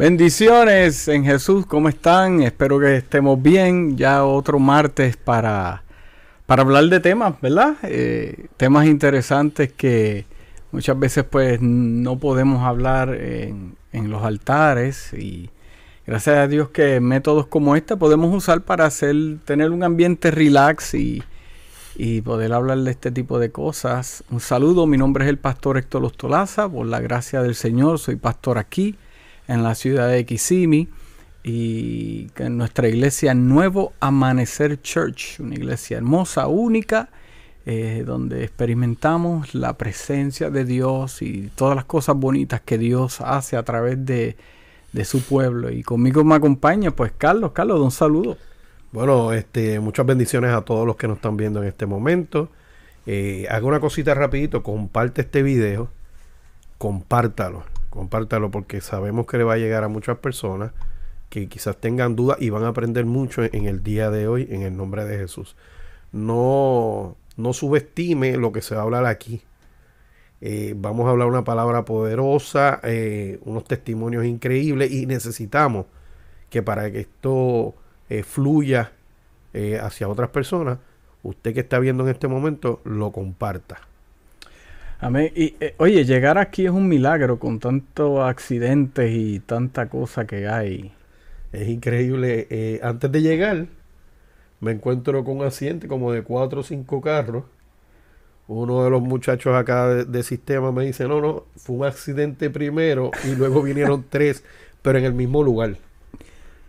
Bendiciones en Jesús, ¿cómo están? Espero que estemos bien. Ya otro martes para, para hablar de temas, ¿verdad? Eh, temas interesantes que muchas veces pues no podemos hablar en, en los altares y gracias a Dios que métodos como este podemos usar para hacer, tener un ambiente relax y, y poder hablar de este tipo de cosas. Un saludo, mi nombre es el pastor Héctor Lostolaza, por la gracia del Señor, soy pastor aquí en la ciudad de Kissimmee y en nuestra iglesia Nuevo Amanecer Church, una iglesia hermosa, única, eh, donde experimentamos la presencia de Dios y todas las cosas bonitas que Dios hace a través de, de su pueblo. Y conmigo me acompaña, pues Carlos, Carlos, un saludo. Bueno, este, muchas bendiciones a todos los que nos están viendo en este momento. Eh, haga una cosita rapidito, comparte este video, compártalo, compártalo porque sabemos que le va a llegar a muchas personas que quizás tengan dudas y van a aprender mucho en, el día de hoy en el nombre de Jesús. No, no subestime lo que se va a hablar aquí. Eh, vamos a hablar una palabra poderosa, eh, unos testimonios increíbles y necesitamos que para que esto eh, fluya hacia otras personas, usted que está viendo en este momento lo comparta. Amén. Y eh, oye, llegar aquí es un milagro con tantos accidentes y tanta cosa que hay. Es increíble. antes de llegar, me encuentro con un accidente como de cuatro o cinco carros. Uno de los muchachos acá de, sistema me dice, no, no, fue un accidente primero y luego vinieron tres, pero en el mismo lugar.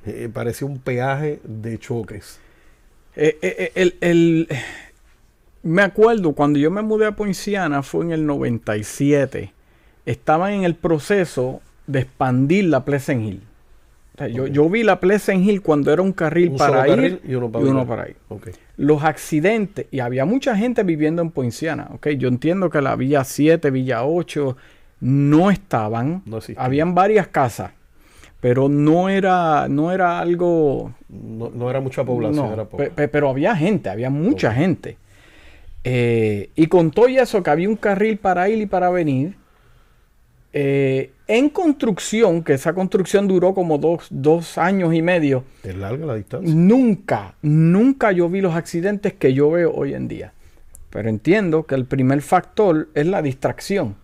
Eh, parece un peaje de choques. Eh, eh, el, el, me acuerdo cuando yo me mudé a Poinciana, fue en el 97. Estaban en el proceso de expandir la Pleasant Hill. O sea, yo, yo, vi la Pleasant Hill cuando era un carril un para ir y uno para, y uno para ir. Okay. Los accidentes, y había mucha gente viviendo en Poinciana. Okay. Yo entiendo que la Villa 7, Villa 8 no estaban. No Habían varias casas pero no era, no era algo... No, no era mucha población, no, era pe pero había gente, había mucha gente. Eh, y con todo eso, que había un carril para ir y para venir, eh, en construcción, que esa construcción duró como dos, dos, años y medio. Es larga la distancia. Nunca, nunca yo vi los accidentes que yo veo hoy en día. Pero entiendo que el primer factor es la distracción.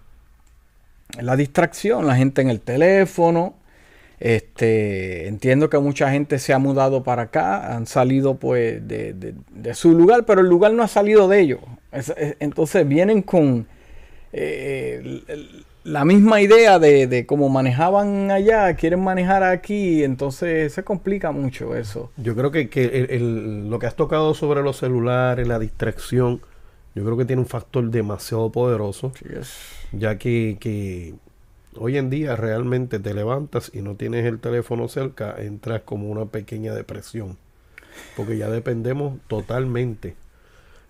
La distracción, la gente en el teléfono, este, entiendo que mucha gente se ha mudado para acá, han salido pues de, de, de su lugar, pero el lugar no ha salido de ellos. Es, es, entonces vienen con eh, la misma idea de, de, cómo manejaban allá, quieren manejar aquí, entonces se complica mucho eso. Yo creo que, que el, el, lo que has tocado sobre los celulares, la distracción, yo creo que tiene un factor demasiado poderoso, sí, ya que, que Hoy en día realmente te levantas y no tienes el teléfono cerca, entras como una pequeña depresión, porque ya dependemos totalmente.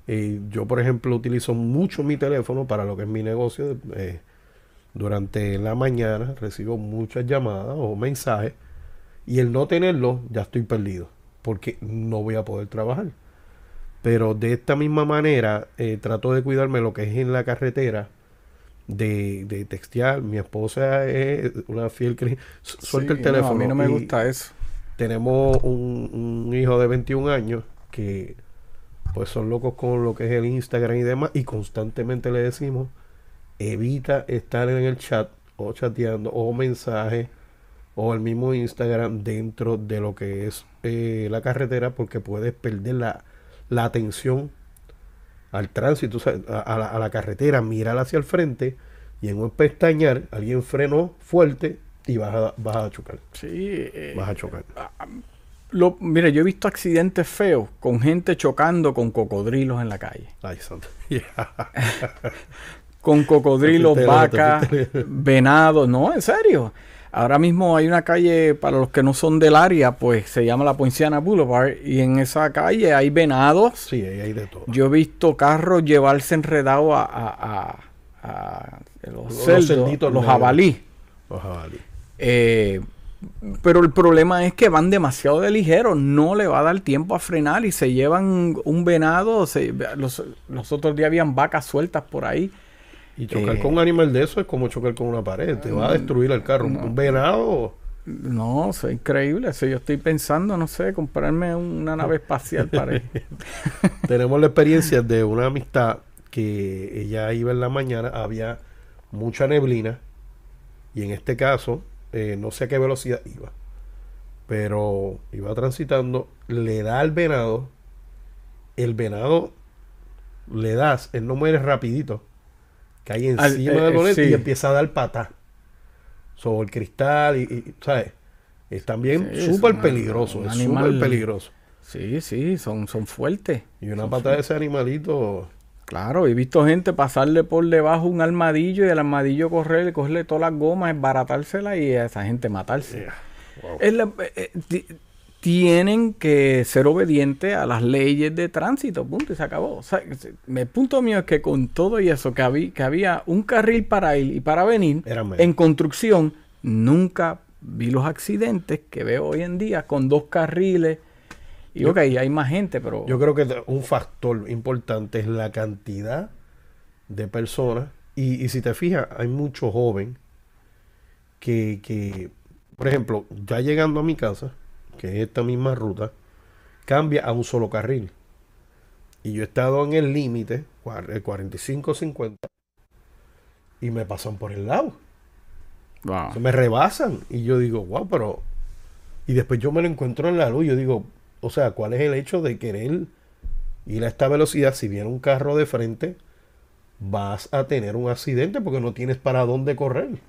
Eh, yo, por ejemplo, utilizo mucho mi teléfono para lo que es mi negocio. Eh, durante la mañana recibo muchas llamadas o mensajes y el no tenerlo ya estoy perdido, porque no voy a poder trabajar. Pero de esta misma manera eh, trato de cuidarme lo que es en la carretera de, de, textear. Mi esposa es una fiel que suelta sí, el teléfono. No, a mí no me gusta eso. Tenemos un, un, hijo de 21 años que pues son locos con lo que es el Instagram y demás y constantemente le decimos evita estar en el chat o chateando o mensajes o el mismo Instagram dentro de lo que es eh, la carretera porque puedes perder la, la atención al tránsito, a, a, la, a, la, carretera, mirar hacia el frente y en un pestañar alguien frenó fuerte y vas a, vas a chocar. Sí. Eh, vas a chocar. Lo, mire, yo he visto accidentes feos con gente chocando con cocodrilos en la calle. Ay, santo. Yeah. con cocodrilos, vacas, venados. No, en serio. Ahora mismo hay una calle, para los que no son del área, pues se llama la Poinciana Boulevard. Y en esa calle hay venados. Sí, hay de todo. Yo he visto carros llevarse enredados a, a, a, a, los, los cerdos, cerditos los jabalí. Los jabalí. Eh, pero el problema es que van demasiado de ligero, no le va a dar tiempo a frenar y se llevan un venado. Se, los, los otros días habían vacas sueltas por ahí. Y chocar eh, con un animal de eso es como chocar con una pared. Te va a destruir el carro. Mm, No. Un venado. No, es increíble. Eso yo estoy pensando, no sé, comprarme una nave espacial para. Tenemos la experiencia de una amistad que ella iba en la mañana, había mucha neblina y en este caso eh, no sé a qué velocidad iba, pero iba transitando, le da al venado, el venado le das, él no muere rapidito, cae encima eh, del eh, volante y empieza a dar patá sobre el cristal y, y, ¿sabes? Es también súper peligroso, es súper peligroso. Sí, sí, son, son fuertes. Y una patada de ese animalito, Claro, he visto gente pasarle por debajo un armadillo y el armadillo correr, cogerle todas las gomas, esbaratársela y a esa gente matarse. yeah, wow. Es la- eh, eh, tienen que ser obedientes a las leyes de tránsito, punto, y se acabó. O sea, se- el punto mío es que con todo y eso, que había, que había un carril para ir y para venir, en construcción, nunca vi los accidentes que veo hoy en día con dos carriles. Y Yo- ok, hay más gente, pero... Yo creo que un factor importante es la cantidad de personas. Y, y si te fijas, hay mucho joven que, que, por ejemplo, ya llegando a mi casa, que es esta misma ruta, cambia a un solo carril. Y yo he estado en el límite, el 45-50, y me pasan por el lado. Wow. Me rebasan. Y yo digo, wow, pero. Y después yo me lo encuentro en la luz. Yo digo, o sea, ¿cuál es el hecho de querer ir a esta velocidad? Si viene un carro de frente, vas a tener un accidente porque no tienes para dónde correr.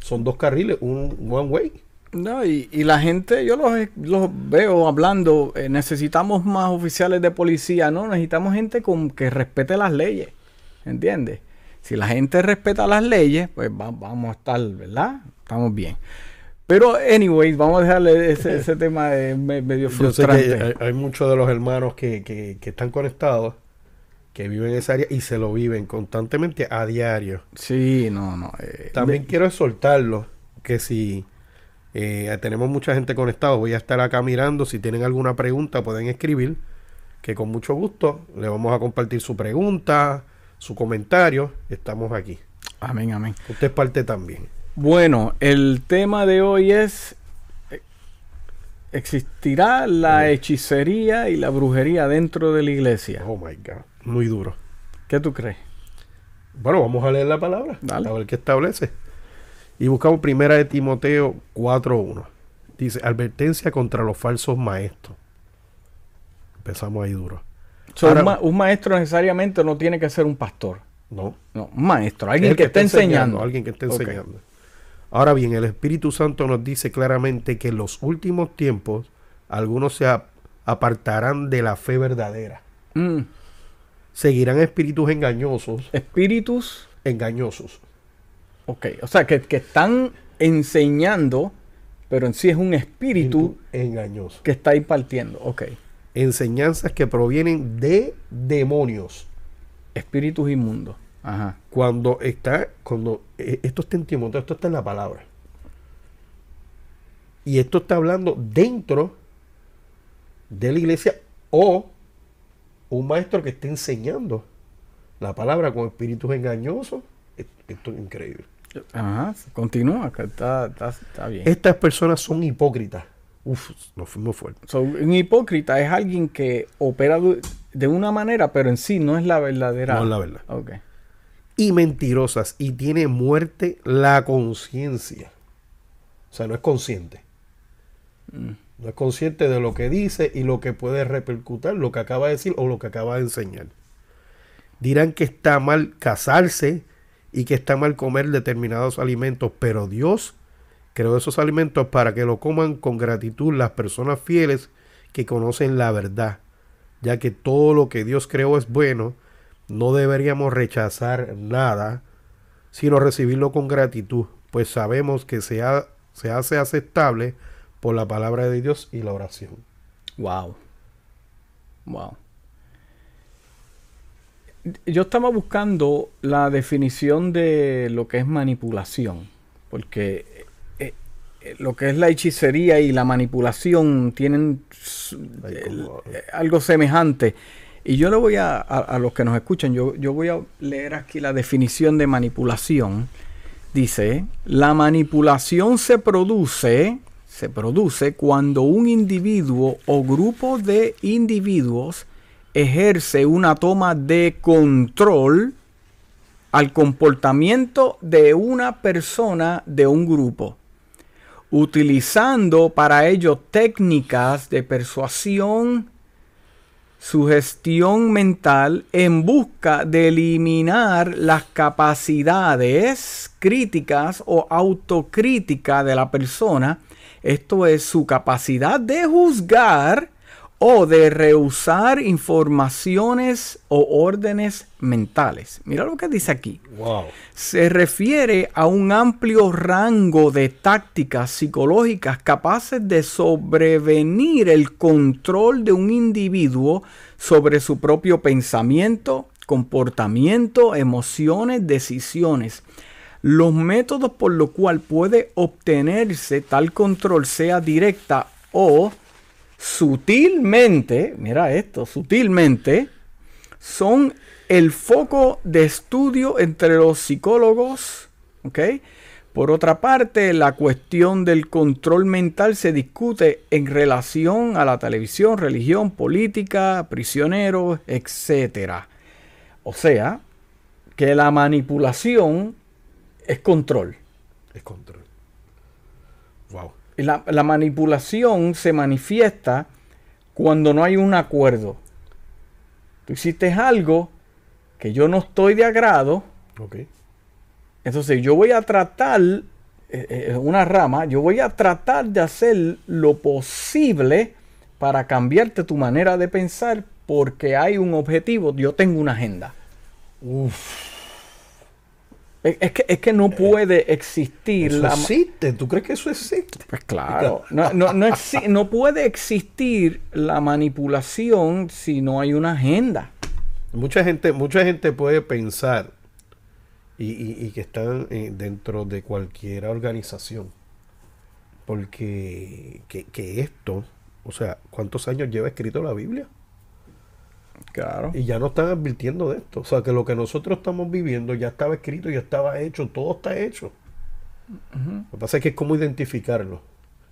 Son dos carriles, un one way. No, y, y la gente, yo los, los veo hablando, eh, necesitamos más oficiales de policía, no, necesitamos gente con que respete las leyes, ¿entiendes? Si la gente respeta las leyes, pues va- vamos a estar, ¿verdad? Estamos bien. Pero, anyways, vamos a dejarle ese, ese tema de me- medio Yo sé que frustrante. hay, hay muchos de los hermanos que, que- que están conectados, que viven en esa área y se lo viven constantemente a diario. Sí, no, no. eh, También quiero exhortarlos que si eh, tenemos mucha gente conectada, voy a estar acá mirando. Si tienen alguna pregunta, pueden escribir. Que con mucho gusto le vamos a compartir su pregunta, su comentario. Estamos aquí. amén, amén. Usted es parte también. Bueno, el tema de hoy es, eh, ¿existirá la hechicería y la brujería dentro de la iglesia? Oh my God. Muy duro. ¿Qué tú crees? Bueno, vamos a leer la palabra. Dale. A ver qué establece. Y buscamos primera de Timoteo 4.1. Dice, advertencia contra los falsos maestros. Empezamos ahí duro. So, Ahora- un, ma- un maestro necesariamente no tiene que ser un pastor. No. No, un maestro, alguien El que, esté enseñando. Alguien que esté enseñando. Ahora bien, el Espíritu Santo nos dice claramente que en los últimos tiempos algunos se ap- apartarán de la fe verdadera. Mm, Seguirán espíritus engañosos, espíritus, engañosos. Ok, o sea, que, que están enseñando, pero en sí es un espíritu engañosos. que está ahí partiendo. Ok, Enseñanzas que provienen de demonios. espíritus inmundos. Ajá. Cuando está, cuando eh, esto está en Timoteo, esto está en la palabra. Y esto está hablando dentro de la iglesia o un maestro que esté enseñando la palabra con espíritus engañosos. Es- Esto es increíble. Ajá, continúa, está, está, está bien. Estas personas son hipócritas. Uf, nos fuimos fuertes. So, un hipócrita es alguien que opera de- una manera, pero en sí no es la verdadera. No es la verdad. Y mentirosas. Y tiene muerte la conciencia. O sea, no es consciente. Mm. No es consciente de lo que dice y lo que puede repercutir, lo que acaba de decir o lo que acaba de enseñar. Dirán que está mal casarse y que está mal comer determinados alimentos, pero Dios creó esos alimentos para que lo coman con gratitud las personas fieles que conocen la verdad, ya que todo lo que Dios creó es bueno, no deberíamos rechazar nada, sino recibirlo con gratitud, pues sabemos que se, ha- se hace aceptable por la palabra de Dios y la oración. Wow. Wow. Yo estaba buscando la definición de lo que es manipulación, porque eh, eh, lo que es la hechicería y la manipulación tienen el- eh, algo semejante. Y yo le voy a, a, a los que nos escuchan, yo, yo voy a leer aquí la definición de manipulación. Dice, la manipulación se produce se produce cuando un individuo o grupo de individuos ejerce una toma de control al comportamiento de una persona de un grupo, utilizando para ello técnicas de persuasión, sugestión mental en busca de eliminar las capacidades críticas o autocrítica de la persona, esto es su capacidad de juzgar o de rehusar informaciones o órdenes mentales. Mira lo que dice aquí. Wow. Se refiere a un amplio rango de tácticas psicológicas capaces de sobrevenir el control de un individuo sobre su propio pensamiento, comportamiento, emociones, decisiones. Los métodos por los cuales puede obtenerse tal control sea directa o sutilmente, mira esto, sutilmente, son el foco de estudio entre los psicólogos, ¿ok? Por otra parte, la cuestión del control mental se discute en relación a la televisión, religión, política, prisioneros, etc. O sea, que la manipulación es control. Es control. La, manipulación se manifiesta cuando no hay un acuerdo. Tú hiciste algo que yo no estoy de agrado. Okay. Entonces yo voy a tratar, eh, eh, una rama, yo voy a tratar de hacer lo posible para cambiarte tu manera de pensar porque hay un objetivo, yo tengo una agenda. Uf. Es que, es que no puede existir eso la... existe, ¿tú crees que eso existe? Pues claro, no, no, no, exi no, puede existir la manipulación si no hay una agenda. Mucha gente, mucha gente puede pensar y, y, y que están eh, dentro de cualquier organización. Porque que, que esto, o sea, ¿cuántos años lleva escrito la Biblia? Claro. Y ya no están advirtiendo de esto. O sea, que lo que nosotros estamos viviendo ya estaba escrito, ya estaba hecho, todo está hecho. Uh -huh. Lo que pasa es que es cómo identificarlo,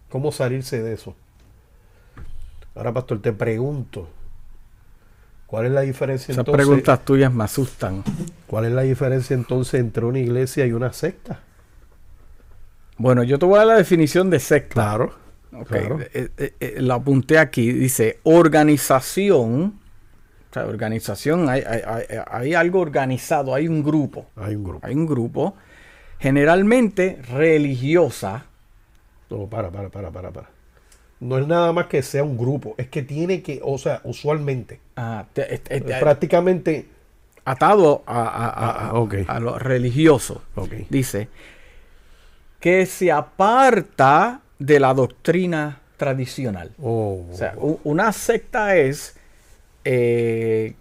cómo salirse de eso. Ahora, pastor, te pregunto, ¿cuál es la diferencia Esas entonces? preguntas tuyas me asustan. ¿Cuál es la diferencia entonces entre una iglesia y una secta? Bueno, yo te voy a dar la definición de secta. Claro. Okay. claro. Eh, eh, eh, la apunté aquí. Dice organización o sea, organización, hay, hay, hay, hay, algo organizado, hay un grupo. Hay un grupo. Hay un grupo, generalmente religiosa. No, para, para, para, para, para. No es nada más que sea un grupo, es que tiene que, o sea, usualmente. Ah, te, te, te, prácticamente atado a, a, a, ah, okay. a lo religioso. Okay. Dice que se aparta de la doctrina tradicional. Oh, o sea, una secta es eh,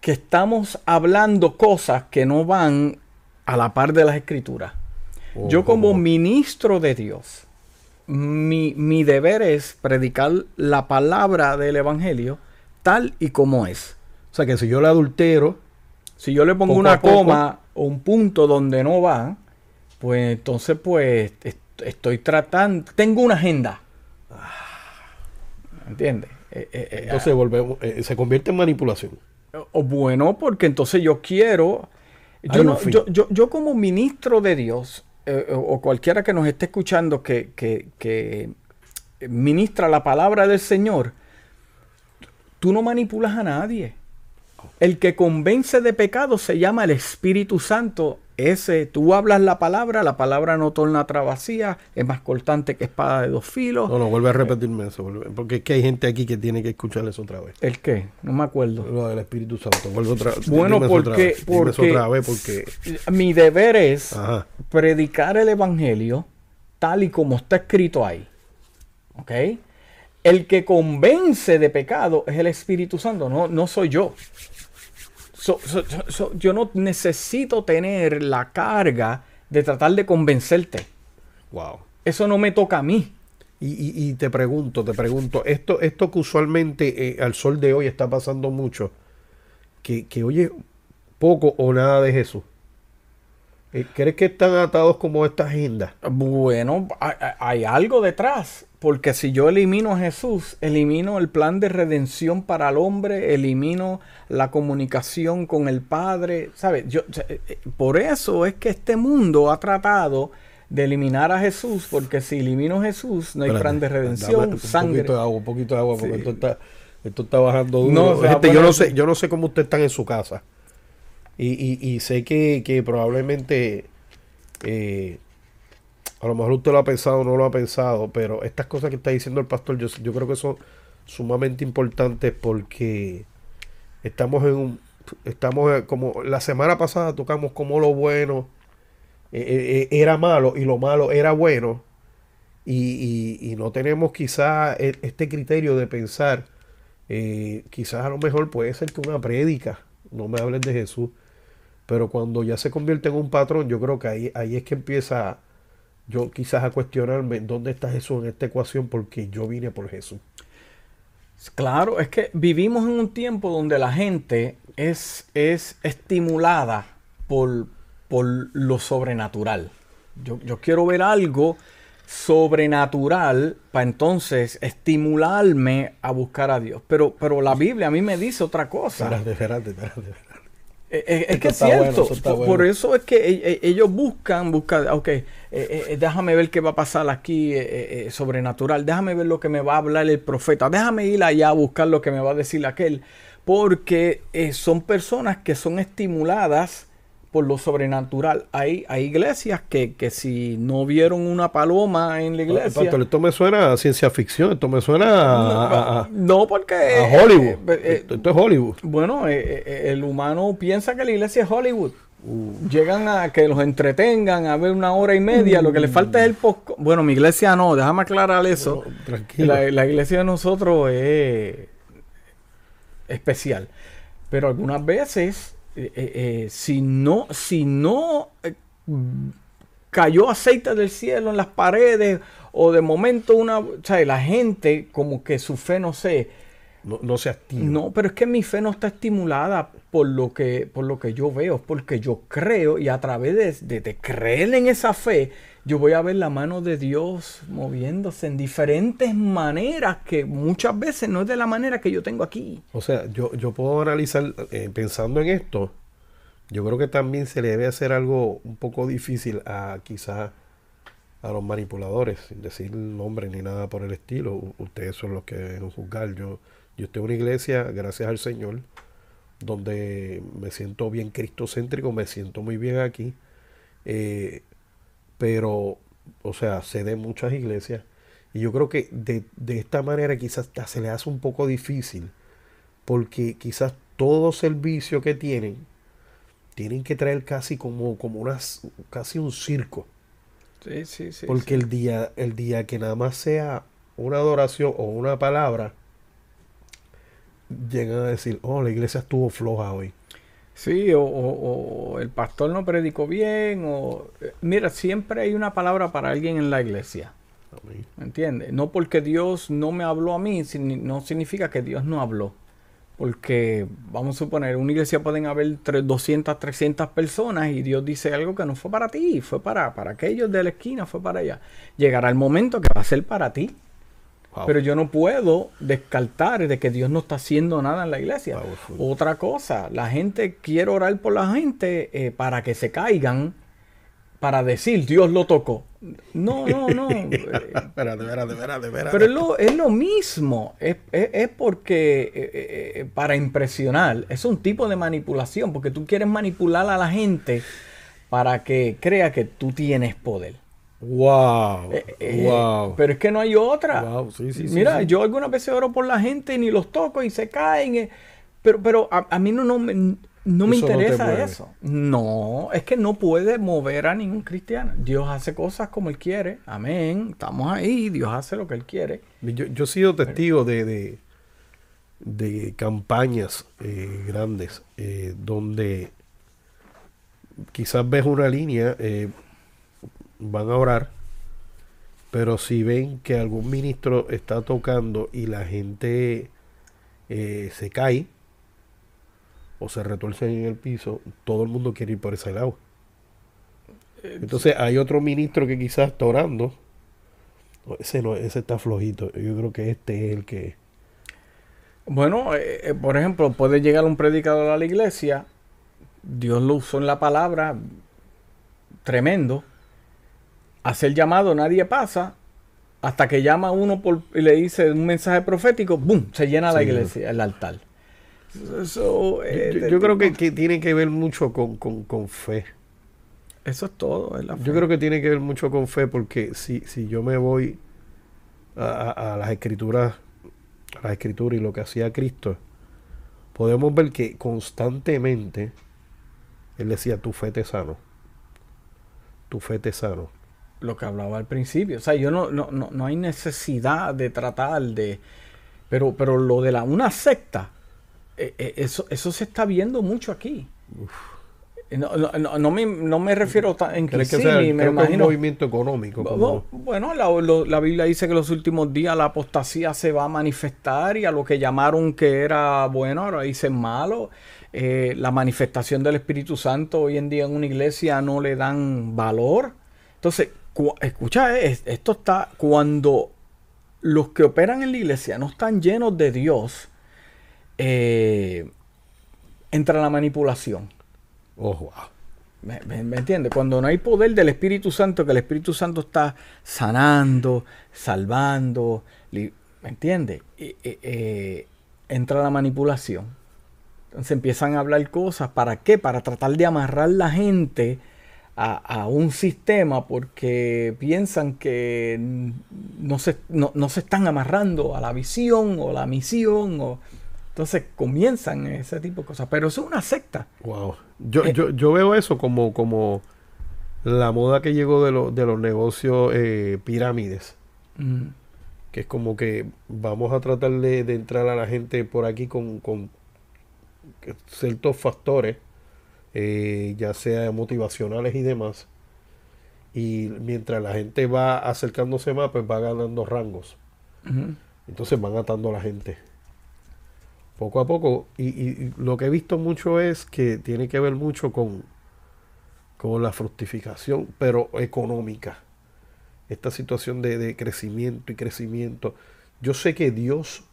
que estamos hablando cosas que no van a la par de las escrituras. Oh, Yo como oh. ministro de Dios, mi, mi, deber es predicar la palabra del Evangelio tal y como es. O sea que si yo le adultero, si yo le pongo una coma o un punto donde no va, pues entonces pues estoy tratando, tengo una agenda. ¿Entiendes? Eh, eh, entonces volvemos, eh, se convierte en manipulación. O bueno, porque entonces yo quiero, yo, no, yo, yo, yo, como ministro de Dios, eh, o cualquiera que nos esté escuchando que, que, que, ministra la palabra del Señor, tú no manipulas a nadie. El que convence de pecado se llama el Espíritu Santo. Ese, tú hablas la palabra, la palabra no torna vacía, es más cortante que espada de dos filos. No, no, vuelve a repetirme eso, porque es que hay gente aquí que tiene que escuchar eso otra vez. ¿El qué? No me acuerdo. Lo del Espíritu Santo, vuelve otra. Bueno, porque, otra porque, otra vez porque mi deber es Ajá. predicar el Evangelio tal y como está escrito ahí. ¿Ok? El que convence de pecado es el Espíritu Santo, no, no soy yo. So, so, so, yo no necesito tener la carga de tratar de convencerte. Wow. Eso no me toca a mí. Y, y, y te pregunto, te pregunto, esto, esto que usualmente eh, al sol de hoy está pasando mucho, que, que oye poco o nada de Jesús. Eh, ¿Crees que están atados como esta agenda? Bueno, hay, hay, algo detrás. Porque si yo elimino a Jesús, elimino el plan de redención para el hombre, elimino la comunicación con el Padre. ¿Sabes? Yo, eh, eh, por eso es que este mundo ha tratado de eliminar a Jesús, porque si elimino a Jesús, no hay plan de redención, un sangre. Poquito de agua, un poquito de agua, porque esto está, esto está bajando duro. No, Gente, yo no sé, yo no sé cómo ustedes están en su casa. Y, y, y sé que, que probablemente eh, a lo mejor usted lo ha pensado o no lo ha pensado, pero estas cosas que está diciendo el pastor, yo, creo que son sumamente importantes porque estamos en un, estamos como la semana pasada tocamos como lo bueno eh, eh, era malo y lo malo era bueno. Y, no tenemos quizás e, este criterio de pensar eh, quizás a lo mejor puede ser que una prédica no me hablen de Jesús pero cuando ya se convierte en un patrón yo creo que ahí, ahí es que empieza yo quizás a cuestionarme dónde está Jesús en esta ecuación porque yo vine por Jesús. Claro, es que vivimos en un tiempo donde la gente es, es estimulada por, por lo sobrenatural. Yo, yo, quiero ver algo sobrenatural para entonces estimularme a buscar a Dios. Pero, pero la Biblia a mí me dice otra cosa. Espérate, espérate, espérate. Eh, eh, es, que es cierto. por, eso es que e, e, ellos buscan, buscan, ok, eh, déjame ver qué va a pasar aquí sobrenatural, déjame ver lo que me va a hablar el profeta, déjame ir allá a buscar lo que me va a decir aquel, porque son personas que son estimuladas por lo sobrenatural. Hay, hay iglesias que, que, si no vieron una paloma en la iglesia. esto me suena a ciencia ficción, esto me suena a. No, porque. A Hollywood. Eh, eh, esto, es Hollywood. Bueno, eh, el humano piensa que la iglesia es Hollywood. Uh. Llegan a que los entretengan a ver una hora y media. Lo que les falta es el post. Bueno, mi iglesia no, déjame aclarar eso. tranquilo. La, la iglesia de nosotros es especial. Pero algunas veces eh, eh, eh, si no, si no cayó aceite del cielo en las paredes o de momento una, o sea, la gente como que su fe no sé, no, no, se activa. No, pero es que mi fe no está estimulada por lo que, por lo que yo veo, porque yo creo y a través de, de creer en esa fe, yo voy a ver la mano de Dios moviéndose en diferentes maneras que muchas veces no es de la manera que yo tengo aquí. O sea, yo, yo puedo analizar, eh, pensando en esto, yo creo que también se le debe hacer algo un poco difícil a quizás a los manipuladores, sin decir nombre ni nada por el estilo. Ustedes son los que deben juzgar. Yo, yo estoy en una iglesia, gracias al Señor, donde me siento bien cristocéntrico, me siento muy bien aquí. Eh, pero, o sea, se de muchas iglesias. Y yo creo que de, esta manera quizás se le hace un poco difícil, porque quizás todo servicio que tienen, tienen que traer casi como, como unas, casi un circo. Sí, sí, sí. Porque El, día, el día que nada más sea una adoración o una palabra, llegan a decir, oh, la iglesia estuvo floja hoy. Sí, o, el pastor no predicó bien, o... Eh, mira, siempre hay una palabra para alguien en la iglesia. ¿Me entiendes? No porque Dios no me habló a mí, no significa que Dios no habló. Porque, vamos a suponer, en una iglesia pueden haber 200, 300 personas y Dios dice algo que no fue para ti, fue para, para aquellos de la esquina, fue para allá. Llegará el momento que va a ser para ti. Pero yo no puedo descartar de que Dios no está haciendo nada en la iglesia. Otra cosa, la gente quiere orar por la gente eh, para que se caigan, para decir Dios lo tocó. No, no, no. espérate, espérate, espérate, Pero es lo, es lo mismo. Es, porque eh, eh, para impresionar, es un tipo de manipulación, porque tú quieres manipular a la gente para que crea que tú tienes poder. Wow, eh, eh, wow. Pero es que no hay otra. Mira, yo algunas veces oro por la gente y ni los toco y se caen. Eh, pero, pero a, mí no, no me, no me interesa eso. No, es que no puede mover a ningún cristiano. Dios hace cosas como Él quiere. Amén. Estamos ahí. Dios hace lo que Él quiere. Yo, yo he sido testigo de, de, campañas grandes donde quizás ves una línea van a orar, pero si ven que algún ministro está tocando y la gente eh, se cae o se retuerce en el piso, todo el mundo quiere ir por ese lado. Entonces hay otro ministro que quizás está orando. Ese ese está flojito. Yo creo que este es el que. Bueno, eh, eh, por ejemplo, puede llegar un predicador a la iglesia, Dios lo usó en la palabra, tremendo, hace el llamado, nadie pasa, hasta que llama uno por, y le dice un mensaje profético, ¡boom! Se llena la iglesia, el altar. Eso, eh, Yo, yo creo que, que tiene que ver mucho con, con- con fe. eso es todo. es la Yo creo que tiene que ver mucho con fe porque si, si yo me voy a, a- a las escrituras, a las escrituras y lo que hacía Cristo, podemos ver que constantemente él decía, tu fe te sano. Tu fe te sano. Lo que hablaba al principio. O sea, yo no, no, no, no hay necesidad de tratar de. Pero, pero lo de la una secta, eh, eh, eso, eso se está viendo mucho aquí. No, no, no, me, no me refiero ta- en que sí, sea- me creo que un imagino. movimiento económico. como- Bueno, la, lo- la Biblia dice que en los últimos días la apostasía se va a manifestar y a lo que llamaron que era bueno, ahora dicen malo. Eh, la manifestación del Espíritu Santo hoy en día en una iglesia no le dan valor. Entonces, escucha, eh, es- esto está cuando los que operan en la iglesia no están llenos de Dios, eh, entra la manipulación. Oh, wow. ¿Me, me, me entiendes? Cuando no hay poder del Espíritu Santo, que el Espíritu Santo está sanando, salvando, ¿me entiendes? Eh, entra la manipulación. Entonces empiezan a hablar cosas. ¿Para qué? Para tratar de amarrar la gente a, a un sistema porque piensan que no se, no, no se están amarrando a la visión o la misión. O... Entonces comienzan ese tipo de cosas. Pero eso es una secta. Wow. Yo, Eh, yo, yo veo eso como, como la moda que llegó de, lo- de los negocios eh, pirámides. Mm. Que es como que vamos a tratar de, de entrar a la gente por aquí con, con ciertos factores, eh, ya sea motivacionales y demás. Y mientras la gente va acercándose más, pues va ganando rangos. Entonces van atando a la gente. Poco a poco. Y, y- y lo que he visto mucho es que tiene que ver mucho con, con la fructificación, pero económica. Esta situación de, de crecimiento y crecimiento. Yo sé que Dios,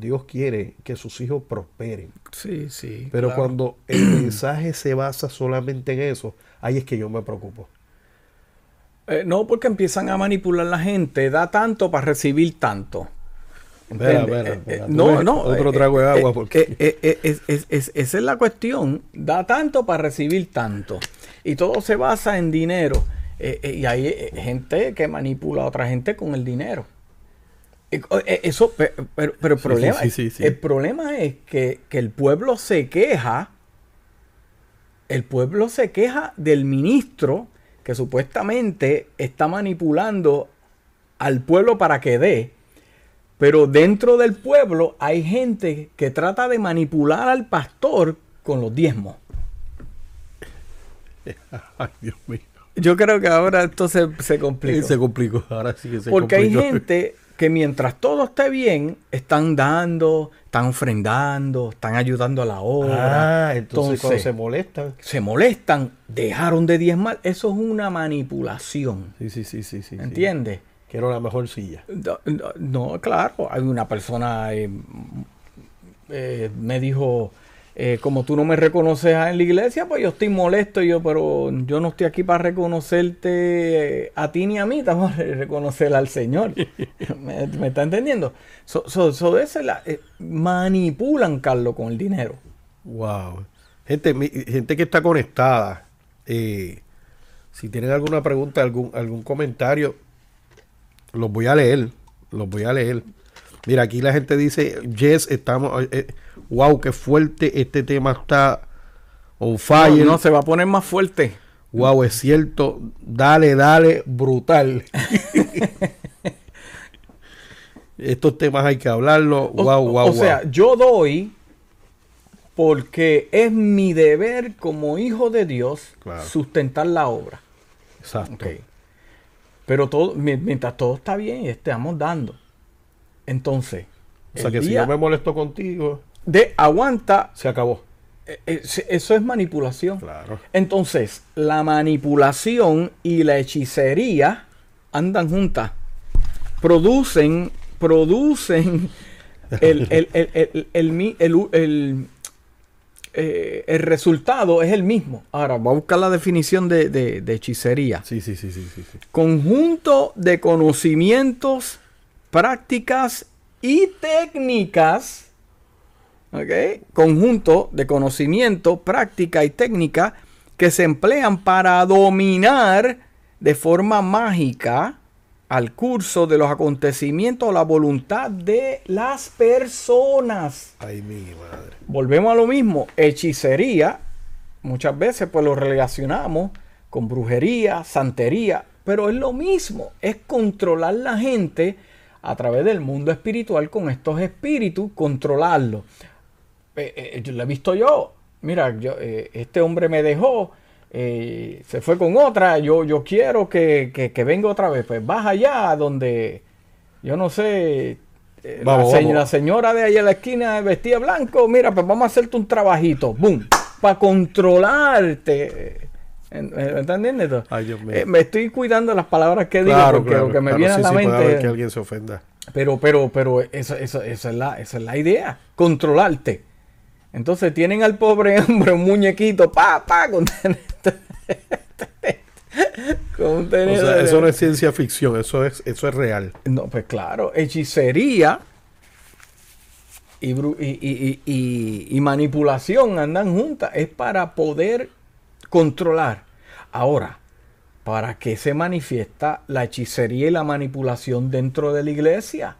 Dios quiere que sus hijos prosperen. Sí, sí. Pero claro. cuando el mensaje se basa solamente en eso, ahí es que yo me preocupo. Eh, no, porque empiezan a manipular la gente, da tanto para recibir tanto. Espera, espera, Eh, espera. eh, Tú no, no. otro trago de agua porque- eh, eh, eh, es- es- es- esa es la cuestión. Da tanto para recibir tanto. Y todo se basa en dinero. Eh, eh, y hay eh, gente que manipula a otra gente con el dinero. Eh, eh, Eso, pe- pero, pero el problema, sí, sí, sí. el problema es que, que el pueblo se queja, el pueblo se queja del ministro que supuestamente está manipulando al pueblo para que dé, pero dentro del pueblo hay gente que trata de manipular al pastor con los diezmos. Ay, Dios mío. Yo creo que ahora esto se, se complica. Se complicó. Ahora sí que se Porque hay complicó. gente que mientras todo esté bien, están dando, están ofrendando, están ayudando a la obra. Ah, entonces, cuando se molestan. se molestan, dejaron de diezmar. Eso es una manipulación. Sí, sí, sí, sí, sí. ¿Entiendes? Quiero la mejor silla. No, claro, hay una persona eh, eh, me dijo, eh, como tú no me reconoces en la iglesia, pues yo estoy molesto, y yo, pero yo no estoy aquí para reconocerte eh, a ti ni a mí, estamos para reconocer al Señor. ¿Me, me está entendiendo? So, so- so esa es la- eh, manipulan, Carlos, con el dinero. Wow. Gente, mi- gente que está conectada. eh, si tienen alguna pregunta, algún, algún comentario, los voy a leer. Los voy a leer. Mira, aquí la gente dice, Yes, estamos. eh, eh, wow, qué fuerte este tema está on No, fire. no, se va a poner más fuerte. Wow, es cierto. Dale, dale, brutal. Estos temas hay que hablarlo. O, Wow, wow, o sea, yo doy porque es mi deber como hijo de Dios Claro. sustentar la obra. Exacto. Pero todo, mi- mientras todo está bien estamos dando. Entonces, O sea que si yo me molesto contigo, de aguanta, se acabó. Eh, eh, eso es manipulación. Claro. Entonces, la manipulación y la hechicería andan juntas. Producen, producen el, el, el, eh, el, resultado es el mismo. Ahora, voy a buscar la definición de, de, hechicería. Sí, sí, sí, sí, sí, Conjunto de conocimientos, prácticas y técnicas Conjunto de conocimiento, práctica y técnica que se emplean para dominar de forma mágica al curso de los acontecimientos o la voluntad de las personas. Ay, mi madre. Volvemos a lo mismo, hechicería, muchas veces pues lo relacionamos con brujería, santería, pero es lo mismo, es controlar la gente a través del mundo espiritual con estos espíritus, controlarlo. Eh, eh, yo lo he visto yo. Mira, yo, eh, este hombre me dejó, se fue con otra, yo, yo quiero que, venga otra vez. Pues vas allá donde, yo no sé, la, señora de allá en la esquina vestía blanco, mira, pues vamos a hacerte un trabajito, boom, para controlarte. ¿Entiendes? me estoy cuidando las palabras que digo porque lo que me viene a la mente. que alguien se ofenda. Pero, pero, pero, esa, esa, esa, es la, esa es la idea, controlarte. Entonces tienen al pobre hombre un muñequito, pa, pa, con, o sea, eso no es ciencia ficción, eso es, eso es real. No, pues claro, hechicería y, y, manipulación andan juntas. Es para poder controlar. Ahora, ¿para qué se manifiesta la hechicería y la manipulación dentro de la iglesia?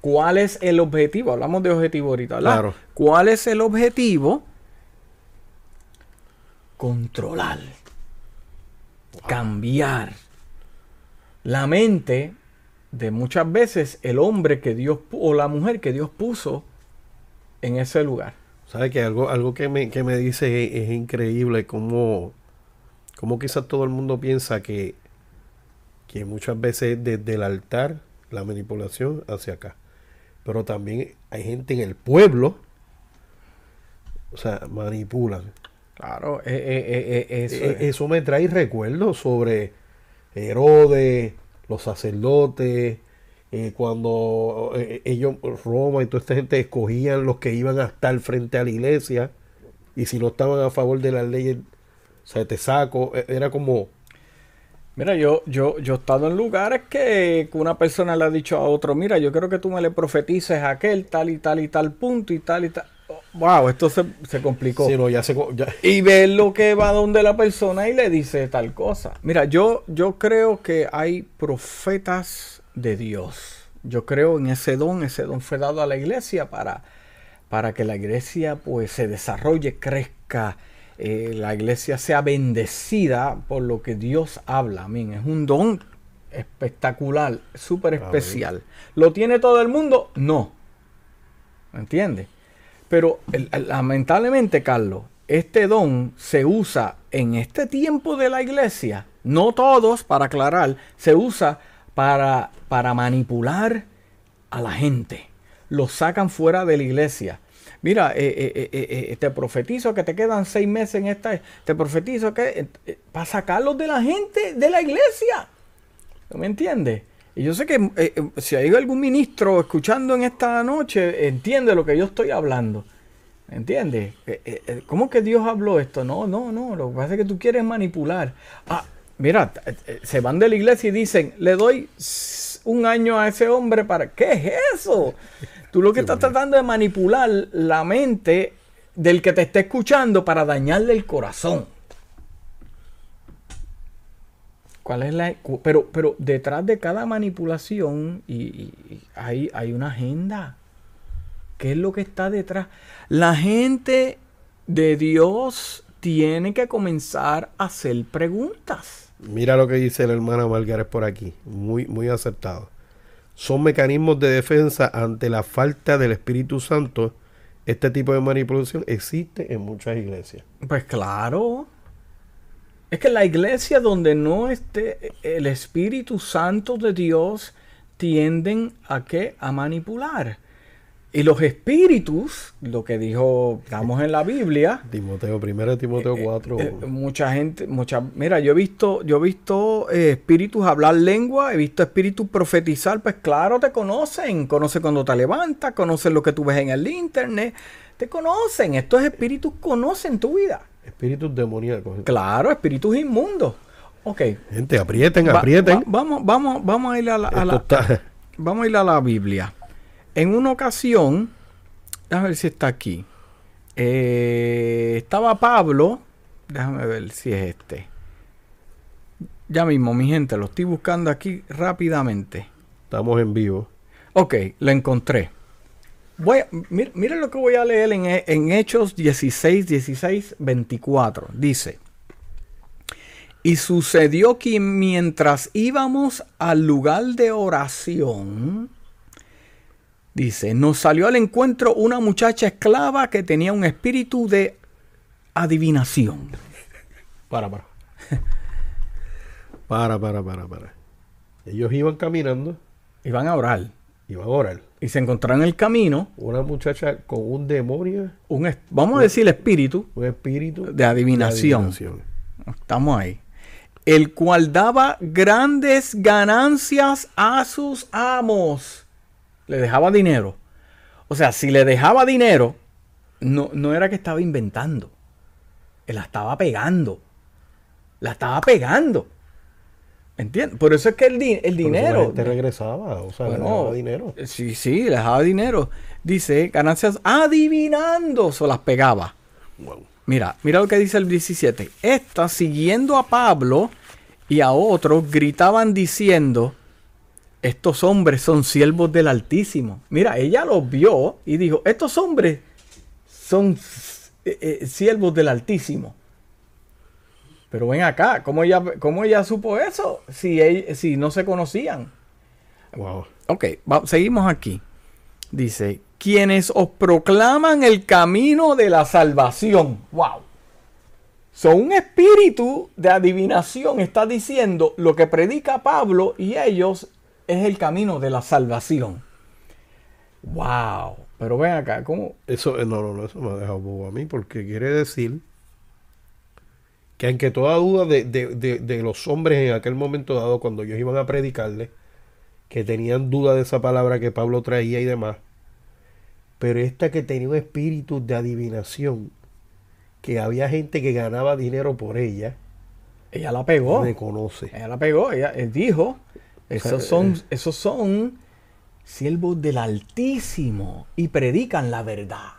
¿Cuál es el objetivo? Hablamos de objetivo ahorita, Claro. ¿Cuál es el objetivo? Controlar. Cambiar. La mente de muchas veces el hombre que Dios o la mujer que Dios puso en ese lugar. ¿Sabe que algo, algo que, me, dice es, increíble como, como quizás todo el mundo piensa que, que muchas veces desde el altar la manipulación hacia acá. Pero también hay gente en el pueblo, o sea, manipulan. Claro, eh, eh, eh, eso, eso, me trae recuerdos sobre Herodes, los sacerdotes, cuando ellos, Roma y toda esta gente escogían los que iban a estar frente a la iglesia, y si no estaban a favor de las leyes, o sea, te saco, e, era como Mira, yo, yo, yo he estado en lugares que una persona le ha dicho a otro, mira, yo quiero que tú me le profetices a aquel tal y tal y tal punto y tal y tal. wow, esto se, complicó. Sí, no, ya se, Y ver lo que va donde la persona y le dice tal cosa. Mira, yo, yo creo que hay profetas de Dios. Yo creo en ese don, ese don fue dado a la iglesia para, para que la iglesia pues se desarrolle, crezca eh, la iglesia sea bendecida por lo que Dios habla. Amén. Es un don espectacular, súper especial. ¿Lo tiene todo el mundo? No. ¿Me entiendes? Pero lamentablemente, Carlos, este don se usa en este tiempo de la iglesia, no todos, para aclarar, se usa para, para manipular a la gente. Lo sacan fuera de la iglesia mira, eh, eh, eh, te profetizo que te quedan seis meses en esta, te profetizo que para sacarlos de la gente de la iglesia. ¿Me entiendes? Y yo sé que si hay algún ministro escuchando en esta noche, entiende lo que yo estoy hablando. ¿Me entiendes? ¿Cómo que Dios habló esto? No, no, no. Lo que pasa es que tú quieres manipular. Ah, mira, se van de la iglesia y dicen, le doy un año a ese hombre para... ¿Qué es eso? Tú lo que estás tratando de manipular la mente del que te está escuchando para dañarle el corazón. ¿Cuál es la, pero, pero detrás de cada manipulación y, hay, hay una agenda. ¿Qué es lo que está detrás? La gente de Dios tiene que comenzar a hacer preguntas. Mira lo que dice la hermana Margaret por aquí. Muy, muy acertado son mecanismos de defensa ante la falta del Espíritu Santo. Este tipo de manipulación existe en muchas iglesias. Pues claro. Es que la iglesia donde no esté el Espíritu Santo de Dios tienden a qué? A manipular. Y los espíritus, lo que dijo, estamos en la Biblia. Timoteo, primero Timoteo 4. Eh, eh, mucha gente, mucha, mira, yo he visto, yo he visto eh, espíritus hablar lengua, he visto espíritus profetizar, pues claro, te conocen, conocen cuando te levantas, conocen lo que tú ves en el internet, te conocen, estos espíritus conocen tu vida. Espíritus demoníacos. Claro, espíritus inmundos. Ok. Gente, aprieten, aprieten. vamos, vamos, vamos a ir a la, vamos a ir a la Biblia. En una ocasión, déjame ver si está aquí. Eh, estaba Pablo. Déjame ver si es este. Ya mismo, mi gente, lo estoy buscando aquí rápidamente. Estamos en vivo. Ok, lo encontré. Voy miren lo que voy a leer en, en Hechos 16, 16, 24. Dice. Y sucedió que mientras íbamos al lugar de oración, Dice, nos salió al encuentro una muchacha esclava que tenía un espíritu de adivinación. Para, para. para, para, para, para. Ellos iban caminando. Iban a orar. Iban a orar. Y se encontraron en el camino. Una muchacha con un demonio. Un, vamos a decir espíritu. Un espíritu de adivinación. Estamos ahí. El cual daba grandes ganancias a sus amos le dejaba dinero. O sea, si le dejaba dinero, no, no era que estaba inventando. Él la estaba pegando. La estaba pegando. ¿Entiendes? Por eso es que el, el dinero. Te regresaba, o sea, le dejaba dinero. Sí, sí, le dejaba dinero. Dice, ganancias adivinando, se las pegaba. Mira, mira lo que dice el 17. Esta, siguiendo a Pablo y a otros, gritaban diciendo: estos hombres son siervos del Altísimo. Mira, ella los vio y dijo, estos hombres son eh, eh, siervos del Altísimo. Pero ven acá, ¿cómo ella, cómo ella supo eso si, si no se conocían? Wow. Ok, seguimos aquí. Dice, quienes os proclaman el camino de la salvación. Wow. Son un espíritu de adivinación está diciendo lo que predica Pablo y ellos es el camino de la salvación. ¡Wow! Pero ven acá, ¿cómo? Eso, eh, no, no, no, eso me ha dejado bobo a mí, porque quiere decir que aunque toda duda de, de, los hombres en aquel momento dado, cuando ellos iban a predicarle, que tenían duda de esa palabra que Pablo traía y demás, pero esta que tenía un espíritu de adivinación, que había gente que ganaba dinero por ella, ella la pegó. Reconoce. Ella la pegó, ella dijo, esos son, eh, esos son siervos del Altísimo y predican la verdad.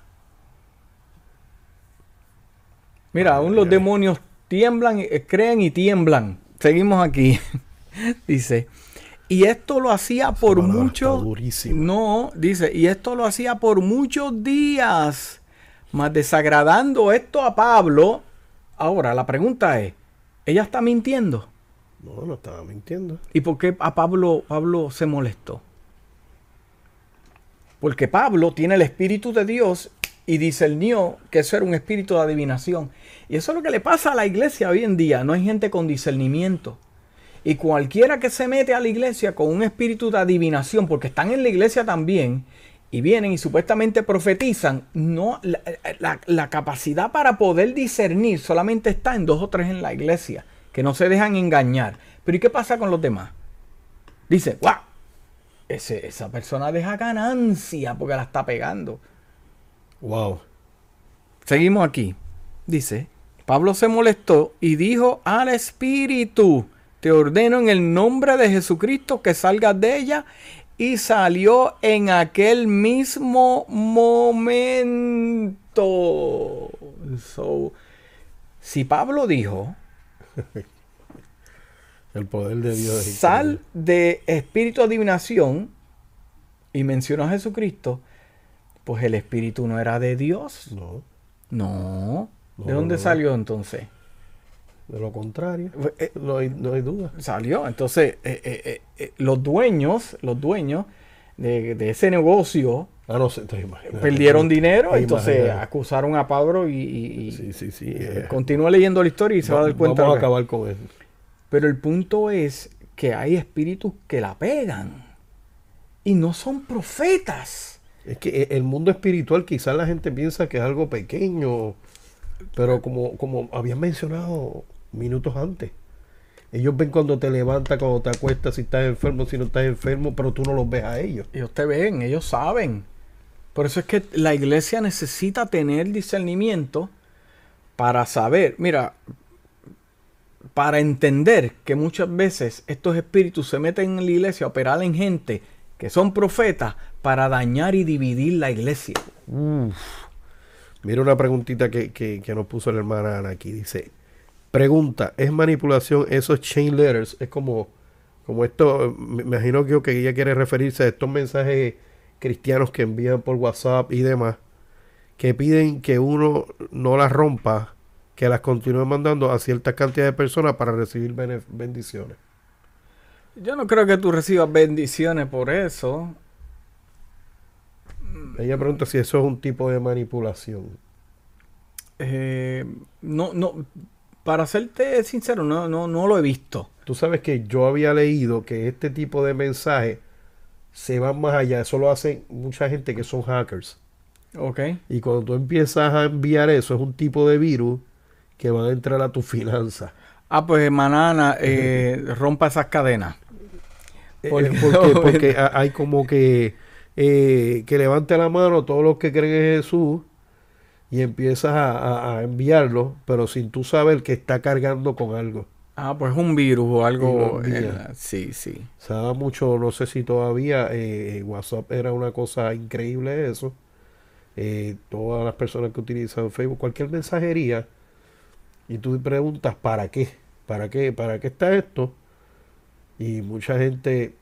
Mira, aún los demonios tiemblan, eh, creen y tiemblan. Seguimos aquí. dice, y esto lo hacía por muchos. No, dice, y esto lo hacía por muchos días. Más desagradando esto a Pablo. Ahora, la pregunta es: ¿ella está mintiendo? No, no estaba mintiendo. ¿Y por qué a Pablo, Pablo se molestó? Porque Pablo tiene el Espíritu de Dios y discernió que eso era un espíritu de adivinación. Y eso es lo que le pasa a la iglesia hoy en día. No hay gente con discernimiento. Y cualquiera que se mete a la iglesia con un espíritu de adivinación, porque están en la iglesia también, y vienen y supuestamente profetizan, no, la, la capacidad para poder discernir solamente está en dos o tres en la iglesia que no se dejan engañar. Pero ¿y qué pasa con los demás? Dice, ¡guau! Ese, esa persona deja ganancia porque la está pegando. Wow. Seguimos aquí. Dice, Pablo se molestó y dijo al Espíritu, te ordeno en el nombre de Jesucristo que salgas de ella. Y salió en aquel mismo momento. si Pablo dijo, El poder de Dios. Sal de espíritu de adivinación y mencionó a Jesucristo, pues el espíritu no era de Dios. No. No. ¿De dónde salió entonces? De lo contrario. Eh, no, hay, duda. Salió. Entonces, eh, eh, los dueños, los dueños de, ese negocio ah, no sé, perdieron dinero, entonces acusaron a Pablo y, sí, sí, sí, continúa leyendo la historia y se va a dar cuenta. Vamos a acabar con eso. Pero el punto es que hay espíritus que la pegan y no son profetas. Es que eh, el mundo espiritual quizás la gente piensa que es algo pequeño, pero como, como habías mencionado minutos antes, ellos ven cuando te levantas, cuando te acuestas, si estás enfermo, si no estás enfermo, pero tú no los ves a ellos. Ellos te ven, ellos saben. Por eso es que la iglesia necesita tener discernimiento para saber, mira, para entender que muchas veces estos espíritus se meten en la iglesia a operar en gente que son profetas para dañar y dividir la iglesia. Mira una preguntita que, que, nos puso la hermana Ana aquí. Dice, pregunta, ¿es manipulación esos chain letters? Es como, como esto, me imagino que, que ella quiere referirse a estos mensajes cristianos que envían por WhatsApp y demás, que piden que uno no las rompa que las continúe mandando a cierta cantidad de personas para recibir bendiciones. Yo no creo que tú recibas bendiciones por eso. Ella pregunta si eso es un tipo de manipulación. Eh, no, no, para serte sincero, no, no, no lo he visto. Tú sabes que yo había leído que este tipo de mensaje se va más allá. Eso lo hacen mucha gente que son hackers. Ok. Y cuando tú empiezas a enviar eso, es un tipo de virus que van a entrar a tu finanza. Ah, pues Manana, eh, rompa esas cadenas. Eh, porque, porque hay como que eh, que levante la mano todos los que creen en Jesús y empiezas a, enviarlo, pero sin tú saber que está cargando con algo. Ah, pues un virus o algo. sí, sí. Se da mucho, no sé si todavía WhatsApp era una cosa increíble eso. todas las personas que utilizan Facebook, cualquier mensajería, y tú preguntas, ¿para qué? ¿Para qué? ¿Para qué está esto? Y mucha gente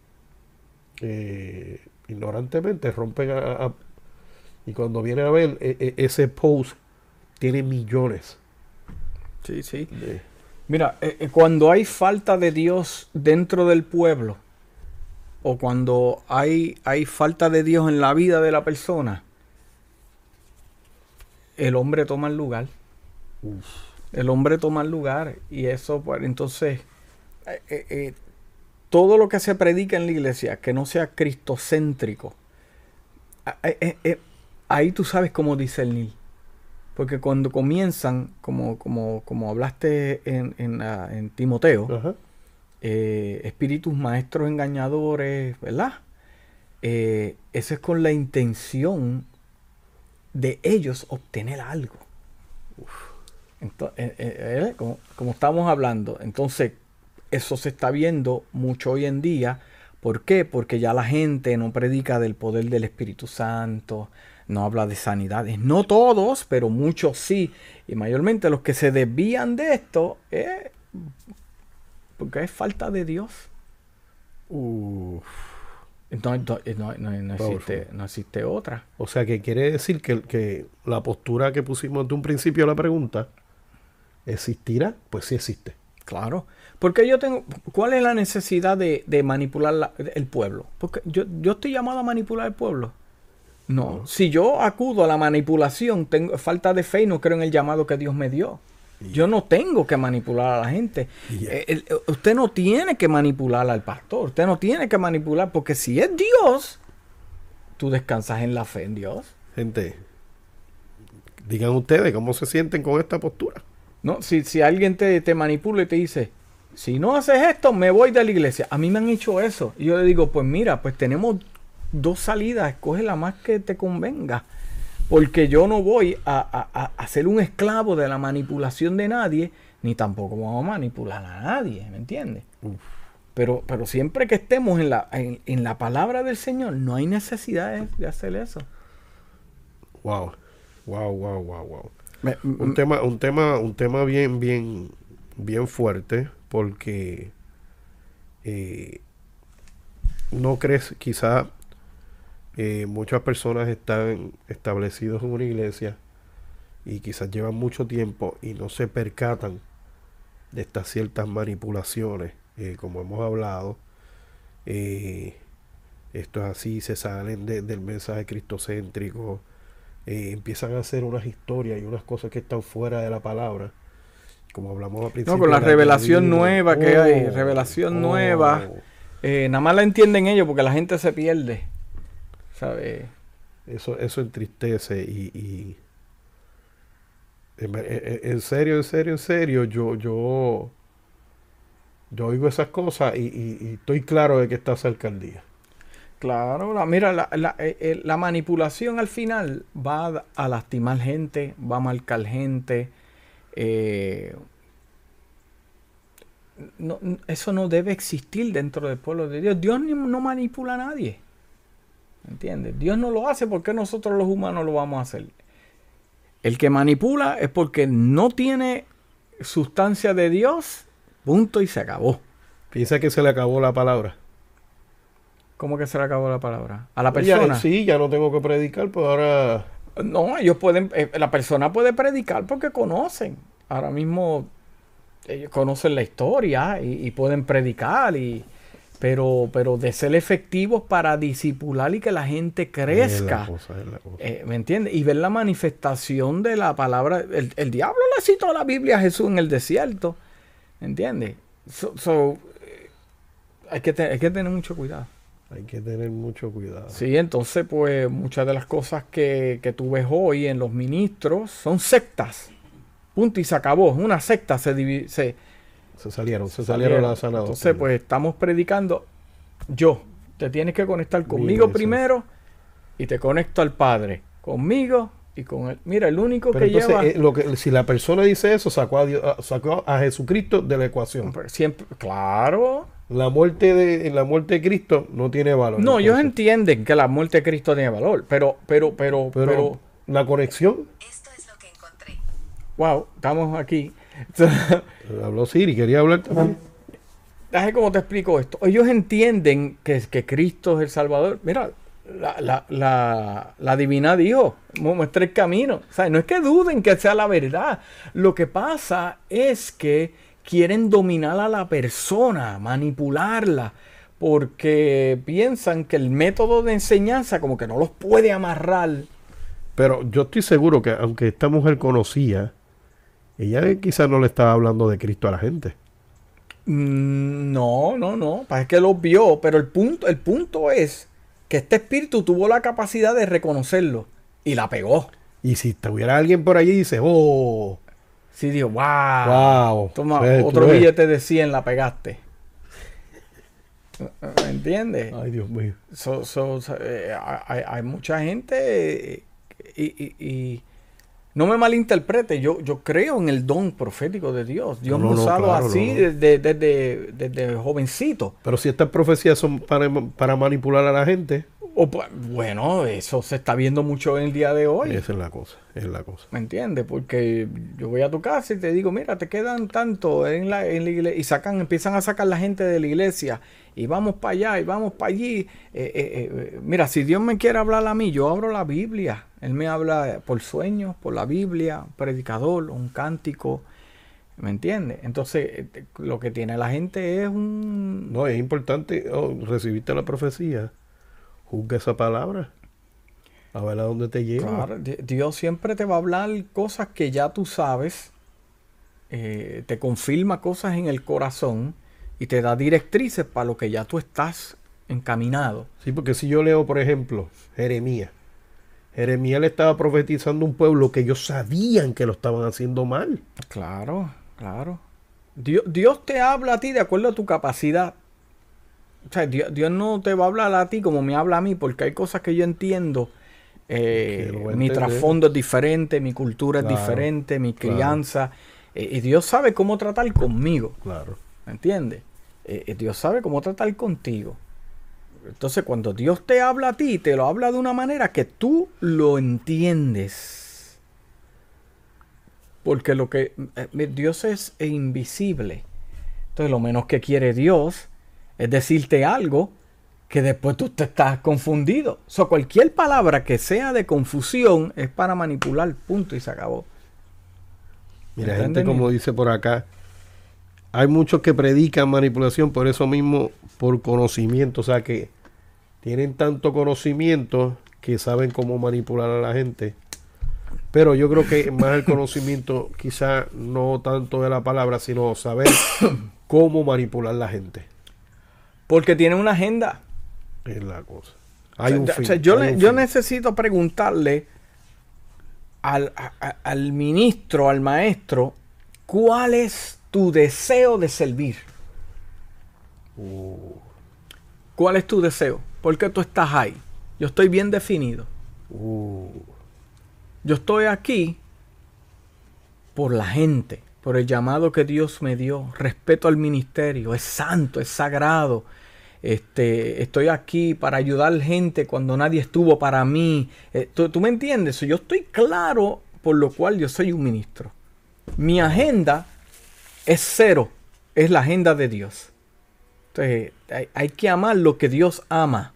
eh, ignorantemente rompen a, y cuando viene a ver e, e, ese post tiene millones. Sí, sí. Mira, eh, eh, cuando hay falta de Dios dentro del pueblo o cuando hay, hay falta de Dios en la vida de la persona, el hombre toma el lugar. El hombre toma el lugar y eso, pues entonces, eh, eh, eh, todo lo que se predica en la iglesia, que no sea cristocéntrico, ahí tú sabes cómo discernir. Porque cuando comienzan, como, como, como hablaste en, en, Timoteo, espíritus maestros engañadores, ¿verdad? eso es con la intención de ellos obtener algo. Eh, eh, eh, como, estamos hablando, entonces eso se está viendo mucho hoy en día. ¿Por qué? Porque ya la gente no predica del poder del Espíritu Santo, no habla de sanidades. No todos, pero muchos sí. Y mayormente los que se desvían de esto es porque es falta de Dios. Entonces no, existe, no, existe, otra. O sea que quiere decir que, que la postura que pusimos de un principio a la pregunta ¿Existirá? Pues sí existe. Claro. Porque yo tengo. ¿Cuál es la necesidad de, manipular el pueblo? Porque yo, yo estoy llamado a manipular el pueblo. No. Si yo acudo a la manipulación, tengo falta de fe y no creo en el llamado que Dios me dio. Yo no tengo que manipular a la gente. Eh, usted no tiene que manipular al pastor. Usted no tiene que manipular porque si es Dios, tú descansas en la fe en Dios. Gente, digan ustedes cómo se sienten con esta postura. ¿no? Si, si alguien te, te, manipula y te dice, si no haces esto, me voy de la iglesia. A mí me han hecho eso. Y yo le digo, pues mira, pues tenemos dos salidas, escoge la más que te convenga. Porque yo no voy a, a, ser un esclavo de la manipulación de nadie, ni tampoco vamos a manipular a nadie, ¿me entiendes? Pero, pero siempre que estemos en la, en, la palabra del Señor, no hay necesidad de, de hacer eso. Wow, wow, wow, wow, wow un tema, un tema, un tema bien, bien, bien fuerte, porque eh, no crees, quizá eh, muchas personas están establecidos en una iglesia y quizás llevan mucho tiempo y no se percatan de estas ciertas manipulaciones, eh, como hemos hablado. esto es así, se salen del mensaje cristocéntrico, eh, empiezan a hacer unas historias y unas cosas que están fuera de la palabra. Como hablamos al principio. No, con la, revelación nueva que hay, oh, revelación nueva. Oh. Eh, nada más la entienden ellos porque la gente se pierde. ¿Sabe? Eso, eso entristece y, y en, en, serio, en serio, en serio, yo, yo, yo oigo esas cosas y, y, estoy claro de que está cerca el día. Claro, la, mira, la, la, eh, eh, la, manipulación al final va a lastimar gente, va a marcar gente. Eh, no, eso no debe existir dentro del pueblo de Dios. Dios no manipula a nadie. ¿Entiendes? Dios no lo hace porque nosotros los humanos lo vamos a hacer. El que manipula es porque no tiene sustancia de Dios, punto y se acabó. Piensa que se le acabó la palabra. ¿Cómo que se le acabó la palabra? A la persona. sí, ya no tengo que predicar, pues ahora. No, ellos pueden, eh, la persona puede predicar porque conocen. Ahora mismo ellos conocen la historia y, pueden predicar y, pero, pero de ser efectivos para disipular y que la gente crezca. Eh, ¿Me entiendes? Y ver la manifestación de la palabra. El, el, diablo le citó la Biblia a Jesús en el desierto. ¿Me entiendes? So, eh, hay, que hay que tener mucho cuidado. Hay que tener mucho cuidado. Sí, entonces, pues muchas de las cosas que, que tú ves hoy en los ministros son sectas. Punto y se acabó. Una secta se, se, se salieron, se salieron, las sanadoras. Entonces, pues estamos predicando. Yo, te tienes que conectar conmigo primero y te conecto al Padre. Conmigo y con él. Mira, el único que lleva. Eh, lo que, si la persona dice eso, sacó a, Dios, sacó a Jesucristo de la ecuación. Siempre, claro. La muerte de la muerte de Cristo no tiene valor. No, ellos entienden que la muerte de Cristo tiene valor, pero, pero, pero, pero, la conexión. Esto es lo que encontré. Wow, estamos aquí. Habló Siri, quería hablar también. Cómo te explico esto. Ellos entienden que, que Cristo es el Salvador. Mira, la, la, la, la, divina dijo, muestra el camino. O sea, no es que duden que sea la verdad. Lo que pasa es que quieren dominar a la persona, manipularla, porque piensan que el método de enseñanza como que no los puede amarrar. Pero yo estoy seguro que aunque esta mujer conocía, ella quizás no le estaba hablando de Cristo a la gente. Mm, no, no, no. Es que lo vio, pero el punto, el punto es que este espíritu tuvo la capacidad de reconocerlo y la pegó. Y si tuviera alguien por allí dice, oh. Sí, dijo, wow. Toma, otro billete de 100 la pegaste. ¿Me entiendes? Ay, Dios mío. Eh, hay, mucha gente y no me malinterprete, yo, yo creo en el don profético de Dios. Dios me ha usado así desde, jovencito. Pero si estas profecías son para, para manipular a la gente. O, bueno, eso se está viendo mucho en el día de hoy. Esa es la cosa, es la cosa. ¿Me entiendes? Porque yo voy a tu casa y te digo, mira, te quedan tanto en la, en la iglesia. Y sacan, empiezan a sacar la gente de la iglesia. Y vamos para allá y vamos para allí. Eh, eh, eh, mira, si Dios me quiere hablar a mí, yo abro la Biblia. Él me habla por sueños, por la Biblia, un predicador, un cántico. ¿Me entiendes? Entonces, lo que tiene la gente es un... No, es importante, oh, recibiste la profecía, juzga esa palabra, a ver a dónde te lleva. Claro, Dios siempre te va a hablar cosas que ya tú sabes, eh, te confirma cosas en el corazón y te da directrices para lo que ya tú estás encaminado. Sí, porque si yo leo, por ejemplo, Jeremías, Jeremías le estaba profetizando un pueblo que ellos sabían que lo estaban haciendo mal. Claro, claro. Dios, Dios te habla a ti de acuerdo a tu capacidad. O sea, Dios, no te va a hablar a ti como me habla a mí, porque hay cosas que yo entiendo. Eh, mi trasfondo es diferente, mi cultura es diferente, mi crianza. Eh, y Dios sabe cómo tratar conmigo. Claro. ¿Me entiendes? Eh, Dios sabe cómo tratar contigo. Entonces, cuando Dios te habla a ti, te lo habla de una manera que tú lo entiendes. Porque lo que eh, Dios es invisible. Entonces, lo menos que quiere Dios es decirte algo que después tú te estás confundido. O sea, cualquier palabra que sea de confusión es para manipular, punto, y se acabó. Mira, gente como dice por acá, hay muchos que predican manipulación por eso mismo, por conocimiento, o sea que tienen tanto conocimiento que saben cómo manipular a la gente. Pero yo creo que más el conocimiento, quizá no tanto de la palabra, sino saber cómo manipular a la gente. Porque tienen una agenda. Es la cosa. Hay un O fin, sea, yo, hay ne- un yo fin. necesito preguntarle al, a- al ministro, al maestro, ¿cuál es tu deseo de servir? Uh, ¿Cuál es tu deseo? ¿Por qué tú estás ahí? Yo estoy bien definido. uh, Yo estoy aquí por la gente, por el llamado que Dios me dio. Respeto al ministerio, es santo, es sagrado. Este, estoy aquí para ayudar gente cuando nadie estuvo para mí. Eh, ¿tú, tú me entiendes? Yo estoy claro por lo cual yo soy un ministro. Mi agenda es cero, es la agenda de Dios. Entonces, hay, hay que amar lo que Dios ama.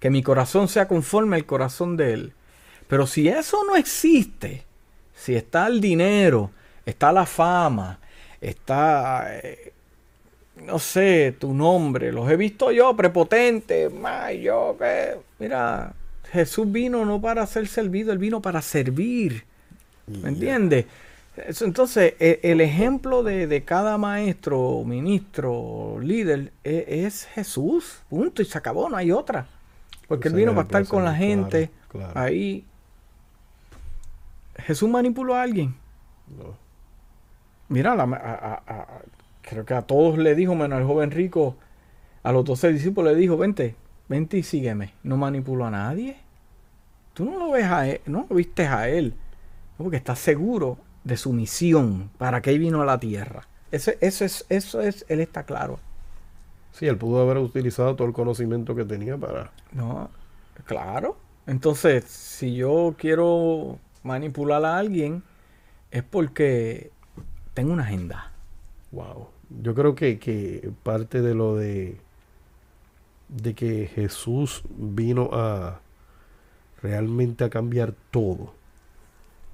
Que mi corazón sea conforme al corazón de Él. Pero si eso no existe, si está el dinero, está la fama, está, eh, no sé, tu nombre, los he visto yo, prepotente, ma, yo que, mira, Jesús vino no para ser servido, Él vino para servir. ¿Me entiendes? Entonces, e- el ejemplo de, de cada maestro, ministro, líder, e- es, Jesús. Punto. Y se acabó, no hay otra. Porque él vino para estar con la claro, gente claro. ahí. Jesús manipuló a alguien. no. Mira, la- a- a- a- creo que a todos le dijo, menos al joven rico, a los doce discípulos le dijo, vente, vente y sígueme. No manipuló a nadie. Tú no lo ves a él, no lo viste a él. Porque estás seguro de su misión, para que él vino a la tierra. Eso, eso es, eso es, él está claro. Sí, él pudo haber utilizado todo el conocimiento que tenía para... No, claro. Entonces, si yo quiero manipular a alguien, es porque tengo una agenda. Wow. Yo creo que, que parte de lo de de que Jesús vino a realmente a cambiar todo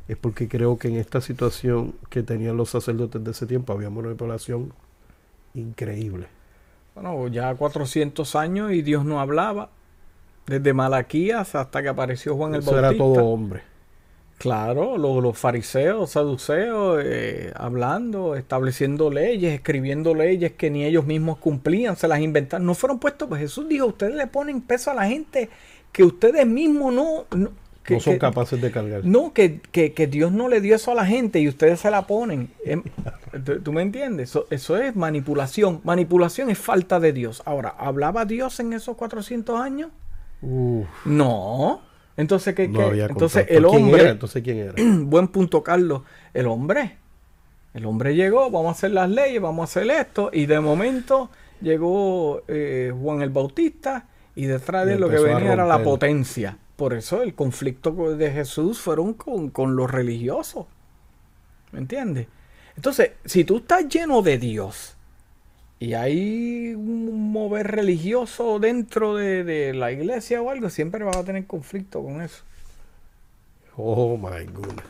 es porque creo que en esta situación que tenían los sacerdotes de ese tiempo había una manipulación increíble. Bueno, ya 400 años y Dios no hablaba. Desde Malaquías hasta que apareció Juan el Eso Bautista. era todo hombre. Claro, los, los fariseos, saduceos, eh, hablando, estableciendo leyes, escribiendo leyes que ni ellos mismos cumplían, se las inventaron. No fueron puestos, pues Jesús dijo, ustedes le ponen peso a la gente que ustedes mismos no... no que- no son que- capaces de cargar. No, que, que- que Dios no le dio eso a la gente y ustedes se la ponen. Em, ¿tú- ¿Tú me entiendes? Eso, eso es manipulación. Manipulación es falta de Dios. Ahora, ¿hablaba Dios en esos 400 años? Uf, No. Entonces, ¿qué, no Entonces el ¿Quién hombre... era? Entonces, ¿quién era? buen punto, Carlos. El hombre. El hombre llegó, vamos a hacer las leyes, vamos a hacer esto. Y de momento llegó eh, Juan el Bautista y detrás de él lo que venía era la potencia. Por eso el conflicto de Jesús fueron con, con los religiosos. ¿Me entiendes? Entonces, si tú estás lleno de Dios y hay un mover religioso dentro de, de la iglesia o algo, siempre vas a tener conflicto con eso. Oh my goodness.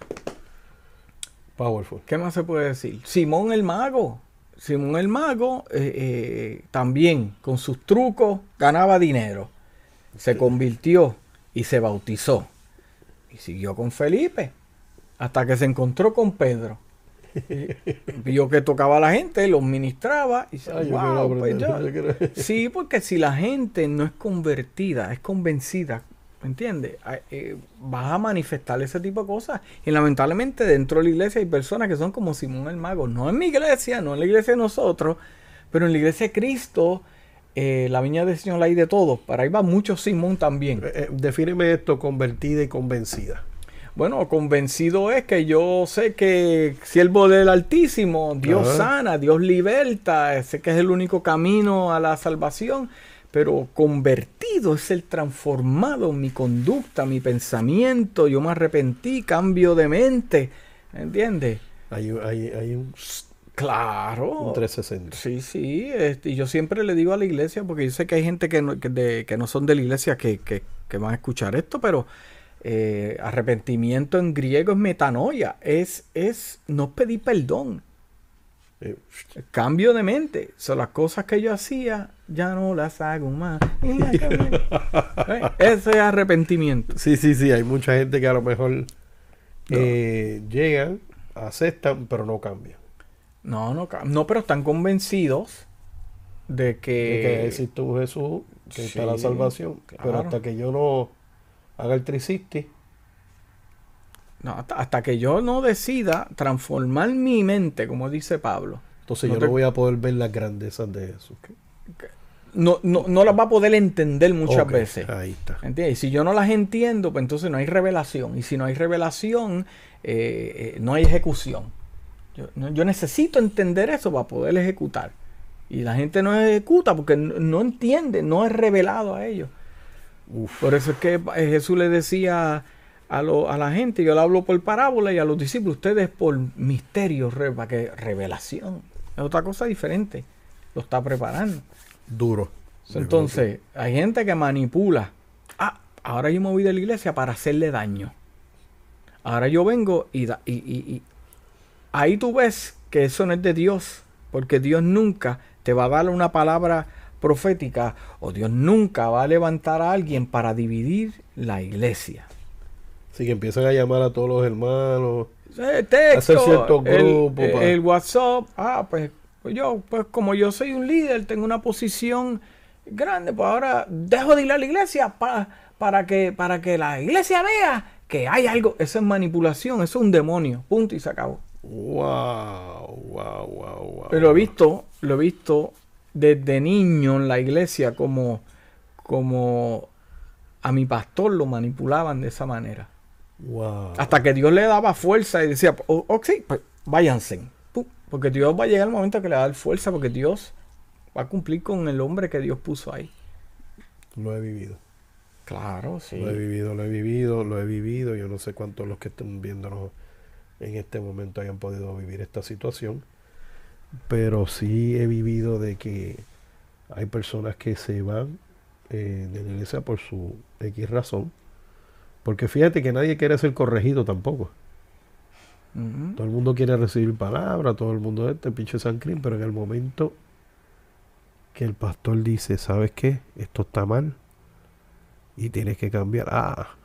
Powerful. ¿Qué más se puede decir? Simón el mago. Simón el mago eh, eh, también con sus trucos ganaba dinero. Se convirtió y se bautizó. Y siguió con Felipe hasta que se encontró con Pedro. Vio que tocaba a la gente, los ministraba y yo "Wow, pues aprender, yo-". yo quiero- Sí, porque si la gente no es convertida, es convencida, ¿me entiendes? Ah, eh, vas a manifestar ese tipo de cosas. Y lamentablemente dentro de la iglesia hay personas que son como Simón el Mago. No en mi iglesia, no en la iglesia de nosotros, pero en la iglesia de Cristo, eh, la viña del Señor la hay de todo. Para ahí va mucho Simón también. Eh, eh, defíneme esto, convertida y convencida. Bueno, convencido es que yo sé que siervo del Altísimo, Dios Ajá. sana, Dios liberta, sé que es el único camino a la salvación, pero convertido es el transformado, mi conducta, mi pensamiento, yo me arrepentí, cambio de mente, ¿entiendes? Hay, un- hay, hay un, Claro. un 360. Sí, sí, este, y yo siempre le digo a la iglesia, porque yo sé que hay gente que no, que de- que no son de la iglesia que, que- que van a escuchar esto, pero eh, arrepentimiento en griego es metanoia, es, es no pedir perdón, Eh, cambio de mente. Son las cosas que yo hacía, ya no las hago más. Eh, Ese es arrepentimiento. Sí, sí, sí. Hay mucha gente que a lo mejor eh, llegan, aceptan, pero no cambian. No, no, no, pero están convencidos de De que que... existe un Jesús que está la salvación. Pero hasta que yo no haga el 360. No, hasta, que yo no decida transformar mi mente, como dice Pablo. Entonces yo no voy a poder ver las grandezas de Jesús. No, no, no las va a poder entender muchas veces. Ahí está. ¿Entiendes? Y si yo no las entiendo, pues entonces no hay revelación. Y si no hay revelación, eh, eh, no hay ejecución. Yo, yo necesito entender eso para poder ejecutar. Y la gente no ejecuta porque no, entiende, no es revelado a ellos. Por eso es que eh, Jesús le decía a, a, la gente, yo le hablo por parábola y a los discípulos, ustedes por misterio, para que revelación. Es otra cosa diferente. Lo está preparando. Duro. Entonces, hay gente que manipula. Ah, ahora yo me voy de la iglesia para hacerle daño. Ahora yo vengo y, y, y ahí tú ves que eso no es de Dios. Porque Dios nunca te va a dar una palabra profética o Dios nunca va a levantar a alguien para dividir la iglesia. Así que empiezan a llamar a todos los hermanos. hacer ciertos grupos. El, WhatsApp. Ah, pues, pues, yo, pues como yo soy un líder, tengo una posición grande, pues ahora dejo de ir a la iglesia para, para, que, para que la iglesia vea que hay algo. Eso es manipulación, eso es un demonio. Punto y se acabó. Wow, wow, wow, wow. Pero he visto, lo he visto desde niño en la iglesia como, como a mi pastor lo manipulaban de esa manera. Wow. Hasta que Dios le daba fuerza y decía, oh, oh sí, pues váyanse. Porque Dios va a llegar el momento que le va a dar fuerza porque Dios va a cumplir con el hombre que Dios puso ahí. Lo he vivido. Claro, sí. Lo he vivido, lo he vivido, lo he vivido. Yo no sé cuántos los que están viéndonos en este momento hayan podido vivir esta situación. Pero sí he vivido de que hay personas que se van eh, de la iglesia por su X razón. Porque fíjate que nadie quiere ser corregido tampoco. Todo el mundo quiere recibir palabra, todo el mundo este pinche San pero en el momento que el pastor dice, ¿sabes qué? Esto está mal y tienes que cambiar. Ah,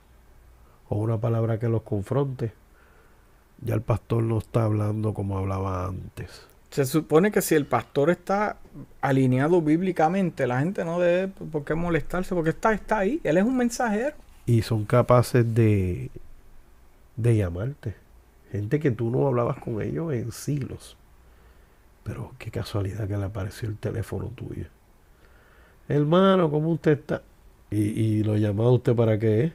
o una palabra que los confronte ya el pastor no está hablando como hablaba antes. Se supone que si el pastor está alineado bíblicamente, la gente no debe por qué molestarse, porque está, está ahí. Él es un mensajero. Y son capaces de, de llamarte. Gente que tú no hablabas con ellos en siglos. Pero qué casualidad que le apareció el teléfono tuyo. Hermano, ¿cómo usted está? Y, y lo llamaba usted para qué?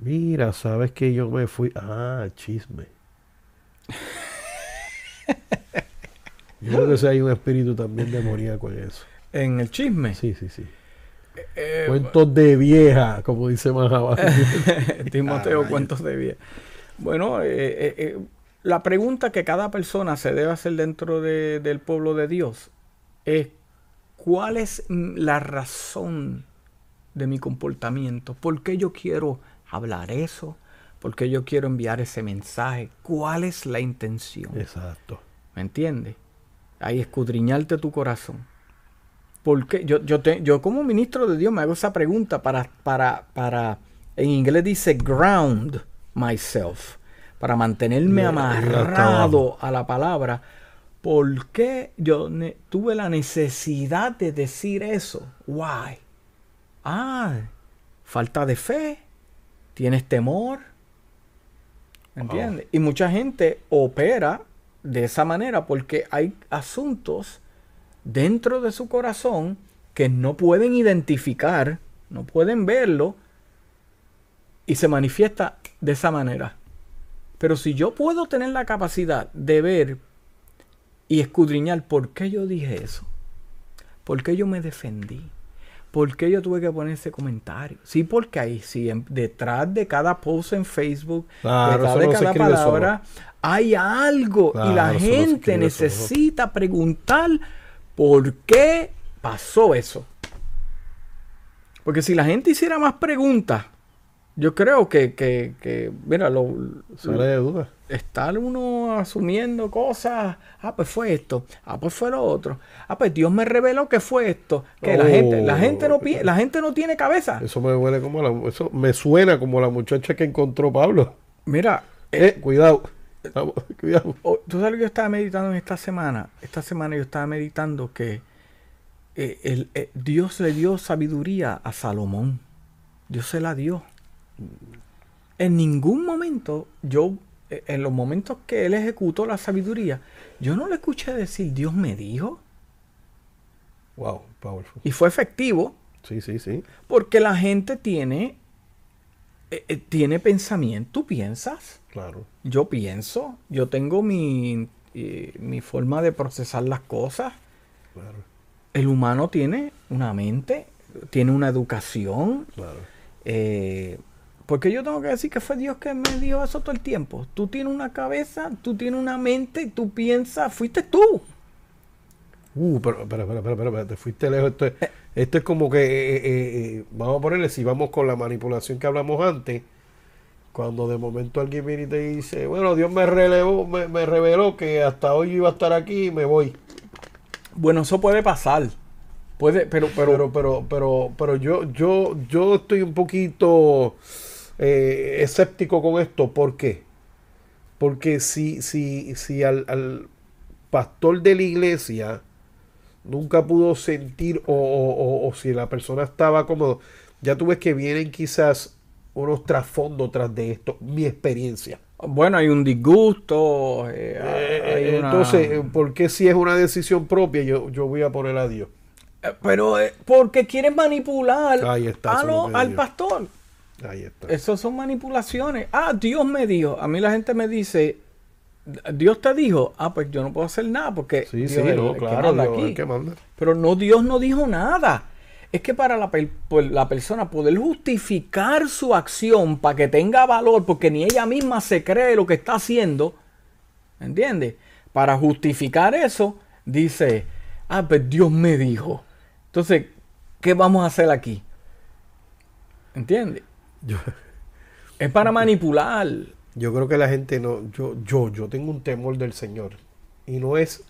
Mira, sabes que yo me fui. Ah, chisme. yo creo que hay un espíritu también demoníaco en eso. ¿En el chisme? Sí, sí, sí. Eh, eh, cuentos de vieja, como dice más Timoteo, cuentos de vieja. Bueno, eh, la pregunta que cada persona se debe hacer dentro del pueblo de Dios es: ¿cuál es la razón de mi comportamiento? ¿Por qué yo quiero hablar eso? porque yo quiero enviar ese mensaje? ¿Cuál es la intención? Exacto. ¿Me entiendes? Ahí escudriñarte tu corazón. Porque yo, yo, te, yo como ministro de Dios me hago esa pregunta para, para, para, en inglés dice ground myself, para mantenerme amarrado a la palabra. ¿Por qué yo tuve la necesidad de decir eso? Why? Ah, falta de fe tienes temor. ¿Entiendes? Y mucha gente opera de esa manera porque hay asuntos dentro de su corazón que no pueden identificar, no pueden verlo y se manifiesta de esa manera. Pero si yo puedo tener la capacidad de ver y escudriñar por qué yo dije eso, por qué yo me defendí, ¿Por qué yo tuve que poner ese comentario? Sí, porque ahí, sí, detrás de cada post en Facebook, detrás de cada palabra, hay algo. y la gente necesita preguntar por qué pasó eso. Porque si la gente hiciera más preguntas, yo creo que, que, que mira, lo, de duda. Estar uno asumiendo cosas, ah, pues fue esto, ah, pues fue lo otro, ah, pues Dios me reveló que fue esto, que la gente, la gente no la gente no tiene cabeza. Eso me huele como la, eso me suena como la muchacha que encontró Pablo. Mira, eh, eh cuidado. cuidado. Oh, tú sabes que yo estaba meditando en esta semana. Esta semana yo estaba meditando que eh, el- eh, Dios le dio sabiduría a Salomón. Dios se la dio. En ningún momento, yo, eh, en los momentos que él ejecutó la sabiduría, yo no le escuché decir, Dios me dijo. Wow, powerful. Y fue efectivo Sí, sí, sí. porque la gente tiene, eh, eh, tiene pensamiento. ¿Tú piensas? Claro. Yo pienso. Yo tengo mi, eh, mi forma de procesar las cosas. Claro, El humano tiene una mente, tiene una educación. claro. Eh, porque yo tengo que decir que fue Dios que me dio eso todo el tiempo. Tú tienes una cabeza, tú tienes una mente, tú piensas, fuiste tú. Uh, pero, espera, espera, espera, espera, te fuiste lejos. Esto es, esto es como que, eh, eh, eh, vamos a ponerle, si vamos con la manipulación que hablamos antes, cuando de momento alguien viene y te dice, bueno, Dios me relevó, me, me reveló que hasta hoy iba a estar aquí y me voy. Bueno, eso puede pasar. Puede, pero, pero, Pero, pero, pero, pero yo, yo, yo estoy un poquito eh, escéptico con esto. ¿Por qué? Porque si, si, si al, al pastor de la iglesia nunca pudo sentir o, o- o- o si la persona estaba cómodo, ya tú ves que vienen quizás unos trasfondos tras de esto, mi experiencia. bueno, hay un disgusto. eh, Eh, una- Entonces, ¿por qué si es una decisión propia yo, yo voy a poner a Dios? Pero eh, porque quieren manipular está, a lo- al pastor. Ahí está. Eso son manipulaciones. Ah, Dios me dijo. A mí la gente me dice, Dios te dijo. Ah, pues yo no puedo hacer nada porque Sí, Dios sí, es el no, que claro, manda Dios aquí. que manda. Pero no, Dios no dijo nada. Es que para la, per- por la persona poder justificar su acción para que tenga valor, porque ni ella misma se cree lo que está haciendo, ¿entiendes? Para justificar eso, dice, ah, pues Dios me dijo. Entonces, ¿qué vamos a hacer aquí? ¿Entiendes? Yo- Es para manipular. Yo creo que la gente no, yo, yo, yo tengo un temor del Señor. Y no es,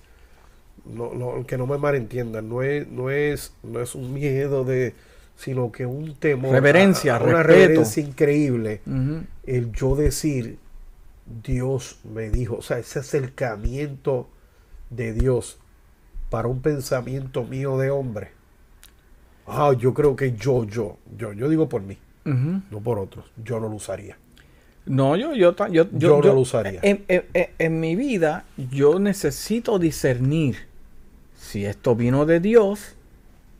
no, no, que no me malentiendan, no es, no es, no es un miedo de, sino que un temor. Reverencia, a- a una respeto. reverencia increíble. El yo decir, Dios me dijo, o sea, ese acercamiento de Dios para un pensamiento mío de hombre. Ah, yo creo que yo, yo, yo, yo digo por mí, No por otros. Yo no lo usaría. No, yo, yo, yo, Yo no lo usaría. En, en- en- en mi vida, yo necesito discernir si esto vino de Dios,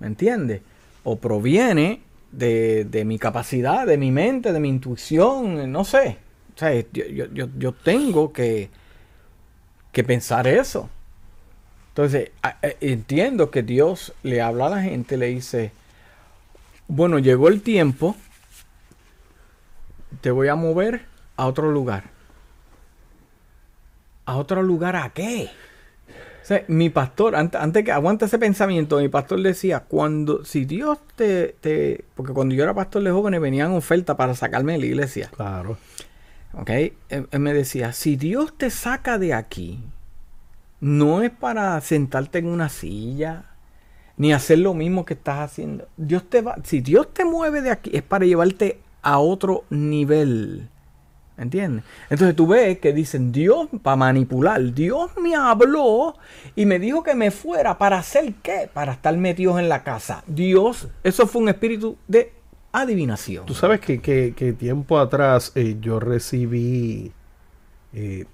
¿me entiendes? O proviene de, de mi capacidad, de mi mente, de mi intuición, no sé. O sea, yo, yo, tengo que, que pensar eso. Entonces, a- entiendo que Dios le habla a la gente, le dice, bueno, llegó el tiempo, te voy a mover a otro lugar. ¿A otro lugar a qué? O sea, mi pastor, antes, antes que aguanta ese pensamiento, mi pastor decía, cuando, si Dios te, te, porque cuando yo era pastor de jóvenes venían ofertas para sacarme de la iglesia. Claro. ¿Ok? Él, él me decía, si Dios te saca de aquí, no es para sentarte en una silla, ni hacer lo mismo que estás haciendo. Dios te va, si Dios te mueve de aquí, es para llevarte a otro nivel. ¿Entiendes? Entonces tú ves que dicen Dios para manipular. Dios me habló y me dijo que me fuera para hacer qué? Para estar metidos en la casa. Dios, eso fue un espíritu de adivinación. Tú sabes que, que- que tiempo atrás eh, yo recibí, eh,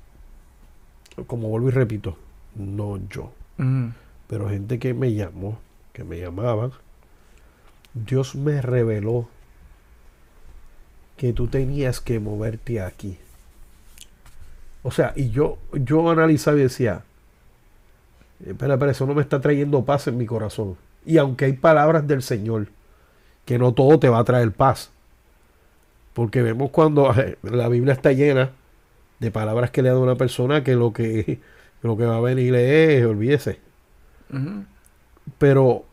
como vuelvo y repito, no yo, Ujú. pero gente que me llamó, que me llamaban, Dios me reveló que tú tenías que moverte aquí. O sea, y yo, yo analizaba y decía, "Eh, espera, espera, eso no me está trayendo paz en mi corazón. Y aunque hay palabras del Señor, que no todo te va a traer paz. Porque vemos cuando la Biblia está llena de palabras que le da una persona que lo que, lo que va a venir es, olvídese. Pero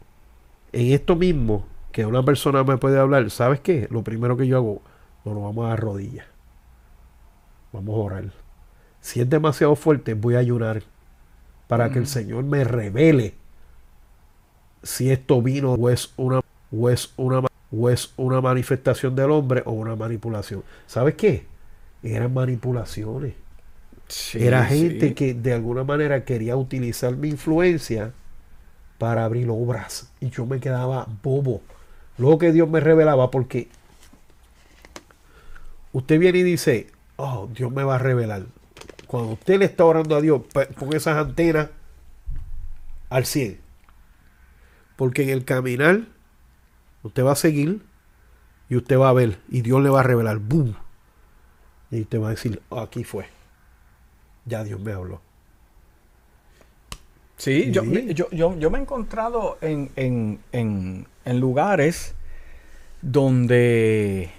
en esto mismo, que una persona me puede hablar, ¿sabes qué? Lo primero que yo hago, no nos vamos a dar rodillas. Vamos a orar. Si es demasiado fuerte, voy a ayunar para que el. Señor me revele si esto vino o es una o es una o es una manifestación del hombre o una manipulación. ¿Sabes qué? Eran manipulaciones. Sí, Era gente sí. que de alguna manera quería utilizar mi influencia para abrir obras. Y yo me quedaba bobo. Luego que Dios me revelaba, porque usted viene y dice, oh, Dios me va a revelar. Cuando usted le está orando a Dios, pon esas antenas al 100. Porque en el caminar, usted va a seguir y usted va a ver y Dios le va a revelar, ¡boom! Y usted va a decir, oh, aquí fue. Ya Dios me habló. Sí, yo, yo, yo, me he encontrado en, en, en, en lugares donde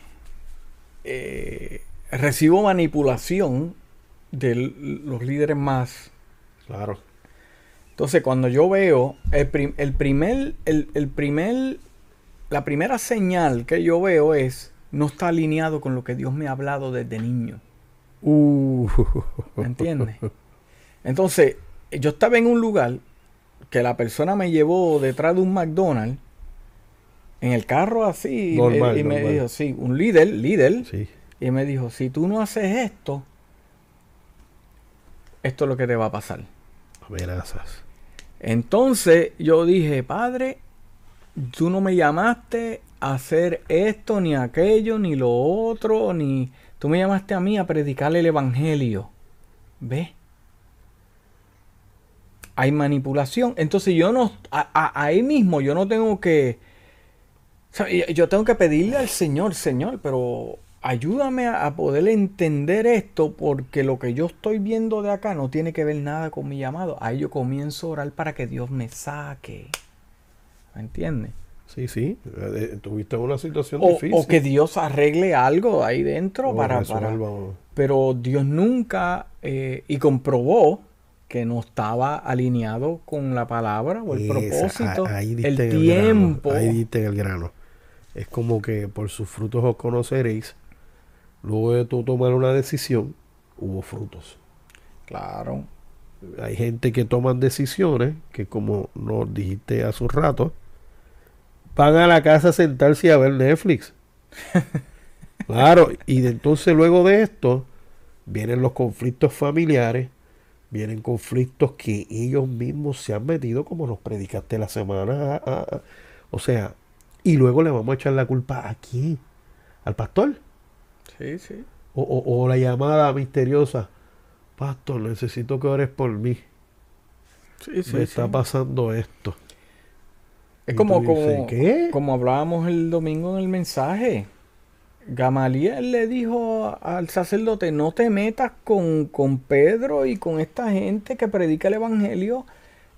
eh, recibo manipulación de los líderes más. Claro. Entonces, cuando yo veo el, el primer, el, el, primer, la primera señal que yo veo es no está alineado con lo que Dios me ha hablado desde niño. Uh. ¿Me entiendes? Entonces, yo estaba en un lugar que la persona me llevó detrás de un McDonald's en el carro así y, me dijo, sí, un líder, líder. Y me dijo, si tú no haces esto, esto es lo que te va a pasar. Amenazas. Entonces yo dije, padre, tú no me llamaste a hacer esto, ni aquello, ni lo otro, ni... Tú me llamaste a mí a predicarle el Evangelio. ¿Ves? hay manipulación. Entonces yo no, ahí mismo yo no tengo que, yo tengo que pedirle al Señor, Señor, pero ayúdame a, poder entender esto porque lo que yo estoy viendo de acá no tiene que ver nada con mi llamado. Ahí yo comienzo a orar para que Dios me saque. ¿Me entiendes? Sí, sí, eh, tuviste una situación difícil. O que Dios arregle algo ahí dentro para, para... Pero Dios nunca, eh, y comprobó que no estaba alineado con la palabra o el propósito, el tiempo. ahí diste el grano. Es como que por sus frutos os conoceréis. Luego de tú tomar una decisión, hubo frutos. Claro. Hay gente que toman decisiones que, como nos dijiste hace un rato, van a la casa a sentarse a ver Netflix. claro, y de entonces luego de esto vienen los conflictos familiares vienen conflictos que ellos mismos se han metido, como nos predicaste la semana. o sea, y luego le vamos a echar la culpa a quién? ¿Al pastor? Sí, sí. O, la llamada misteriosa, pastor, necesito que ores por mí. Sí, sí, Me está pasando esto. Es como, como, como hablábamos el domingo en el mensaje. Gamaliel le dijo al sacerdote, no te metas con, con, Pedro y con esta gente que predica el Evangelio.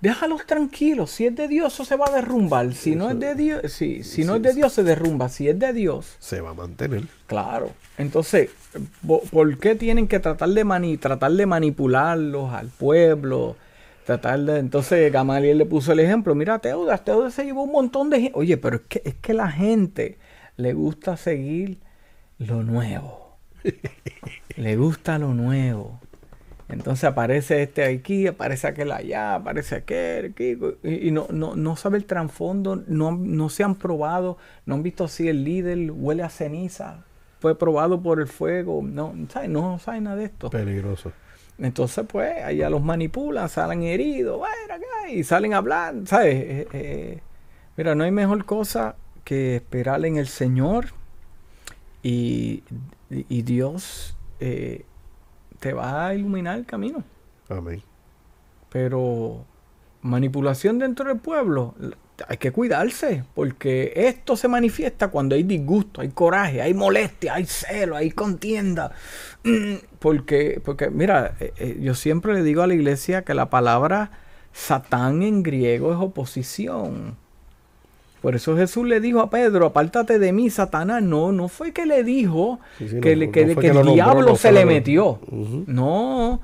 Déjalos tranquilos. Si es de Dios, eso se va a derrumbar. Si no es de Dios, si, si no es de Dios, se derrumba. Si es de Dios, se va a mantener. Claro. Entonces, ¿por qué tienen que tratar de, mani tratar de manipularlos al pueblo? Tratar de, entonces Gamaliel le puso el ejemplo. Mira, Teudas, Teudas se llevó un montón de gente. Oye, pero es que, es que la gente le gusta seguir lo nuevo. Le gusta lo nuevo. Entonces aparece este aquí, aparece aquel allá, aparece aquel aquí, y, no, no, no, sabe el trasfondo, no, no se han probado, no han visto si el líder huele a ceniza, fue probado por el fuego, no, ¿sabe? no sabe nada de esto. Peligroso. Entonces, pues, allá los manipulan, salen heridos, y salen a hablar, ¿sabes? Eh, eh, mira, no hay mejor cosa que esperar en el Señor y, Dios eh, te va a iluminar el camino. Amén. Pero manipulación dentro del pueblo, hay que cuidarse, porque esto se manifiesta cuando hay disgusto, hay coraje, hay molestia, hay celo, hay contienda. Mm, porque, porque mira, eh, eh, yo siempre le digo a la iglesia que la palabra Satán en griego es oposición. Por eso Jesús le dijo a Pedro, apártate de mí, Satanás. No, no fue que le dijo que, el diablo se le metió. No,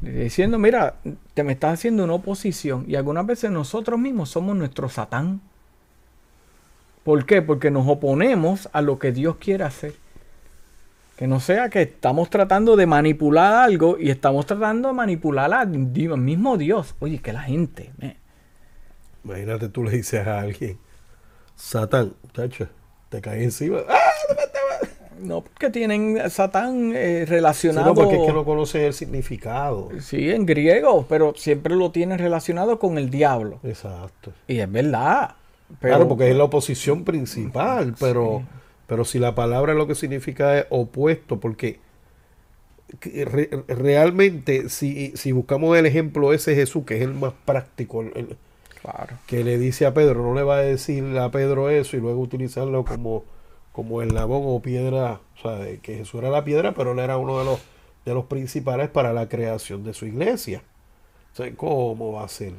diciendo, mira, te me estás haciendo una oposición. Y algunas veces nosotros mismos somos nuestro Satán. ¿Por qué? Porque nos oponemos a lo que Dios quiere hacer. Que no sea que estamos tratando de manipular algo y estamos tratando de manipular al mismo Dios. Oye, que la gente... Imagínate tú le dices a alguien, Satán, tacho, te caí encima. ¡Ah! No, porque tienen Satán eh, relacionado. no, porque es que no conocen el significado. Sí, en griego, pero siempre lo tienen relacionado con el diablo. Exacto. Y es verdad. claro, porque es la oposición principal, pero, pero si la palabra lo que significa es opuesto, porque realmente si, si buscamos el ejemplo ese Jesús, que es el más práctico, el, que le dice a Pedro, no le va a decir a Pedro eso y luego utilizarlo como, como labón o piedra, o sea, que Jesús era la piedra, pero él era uno de los, de los principales para la creación de su iglesia. O ¿cómo va a ser?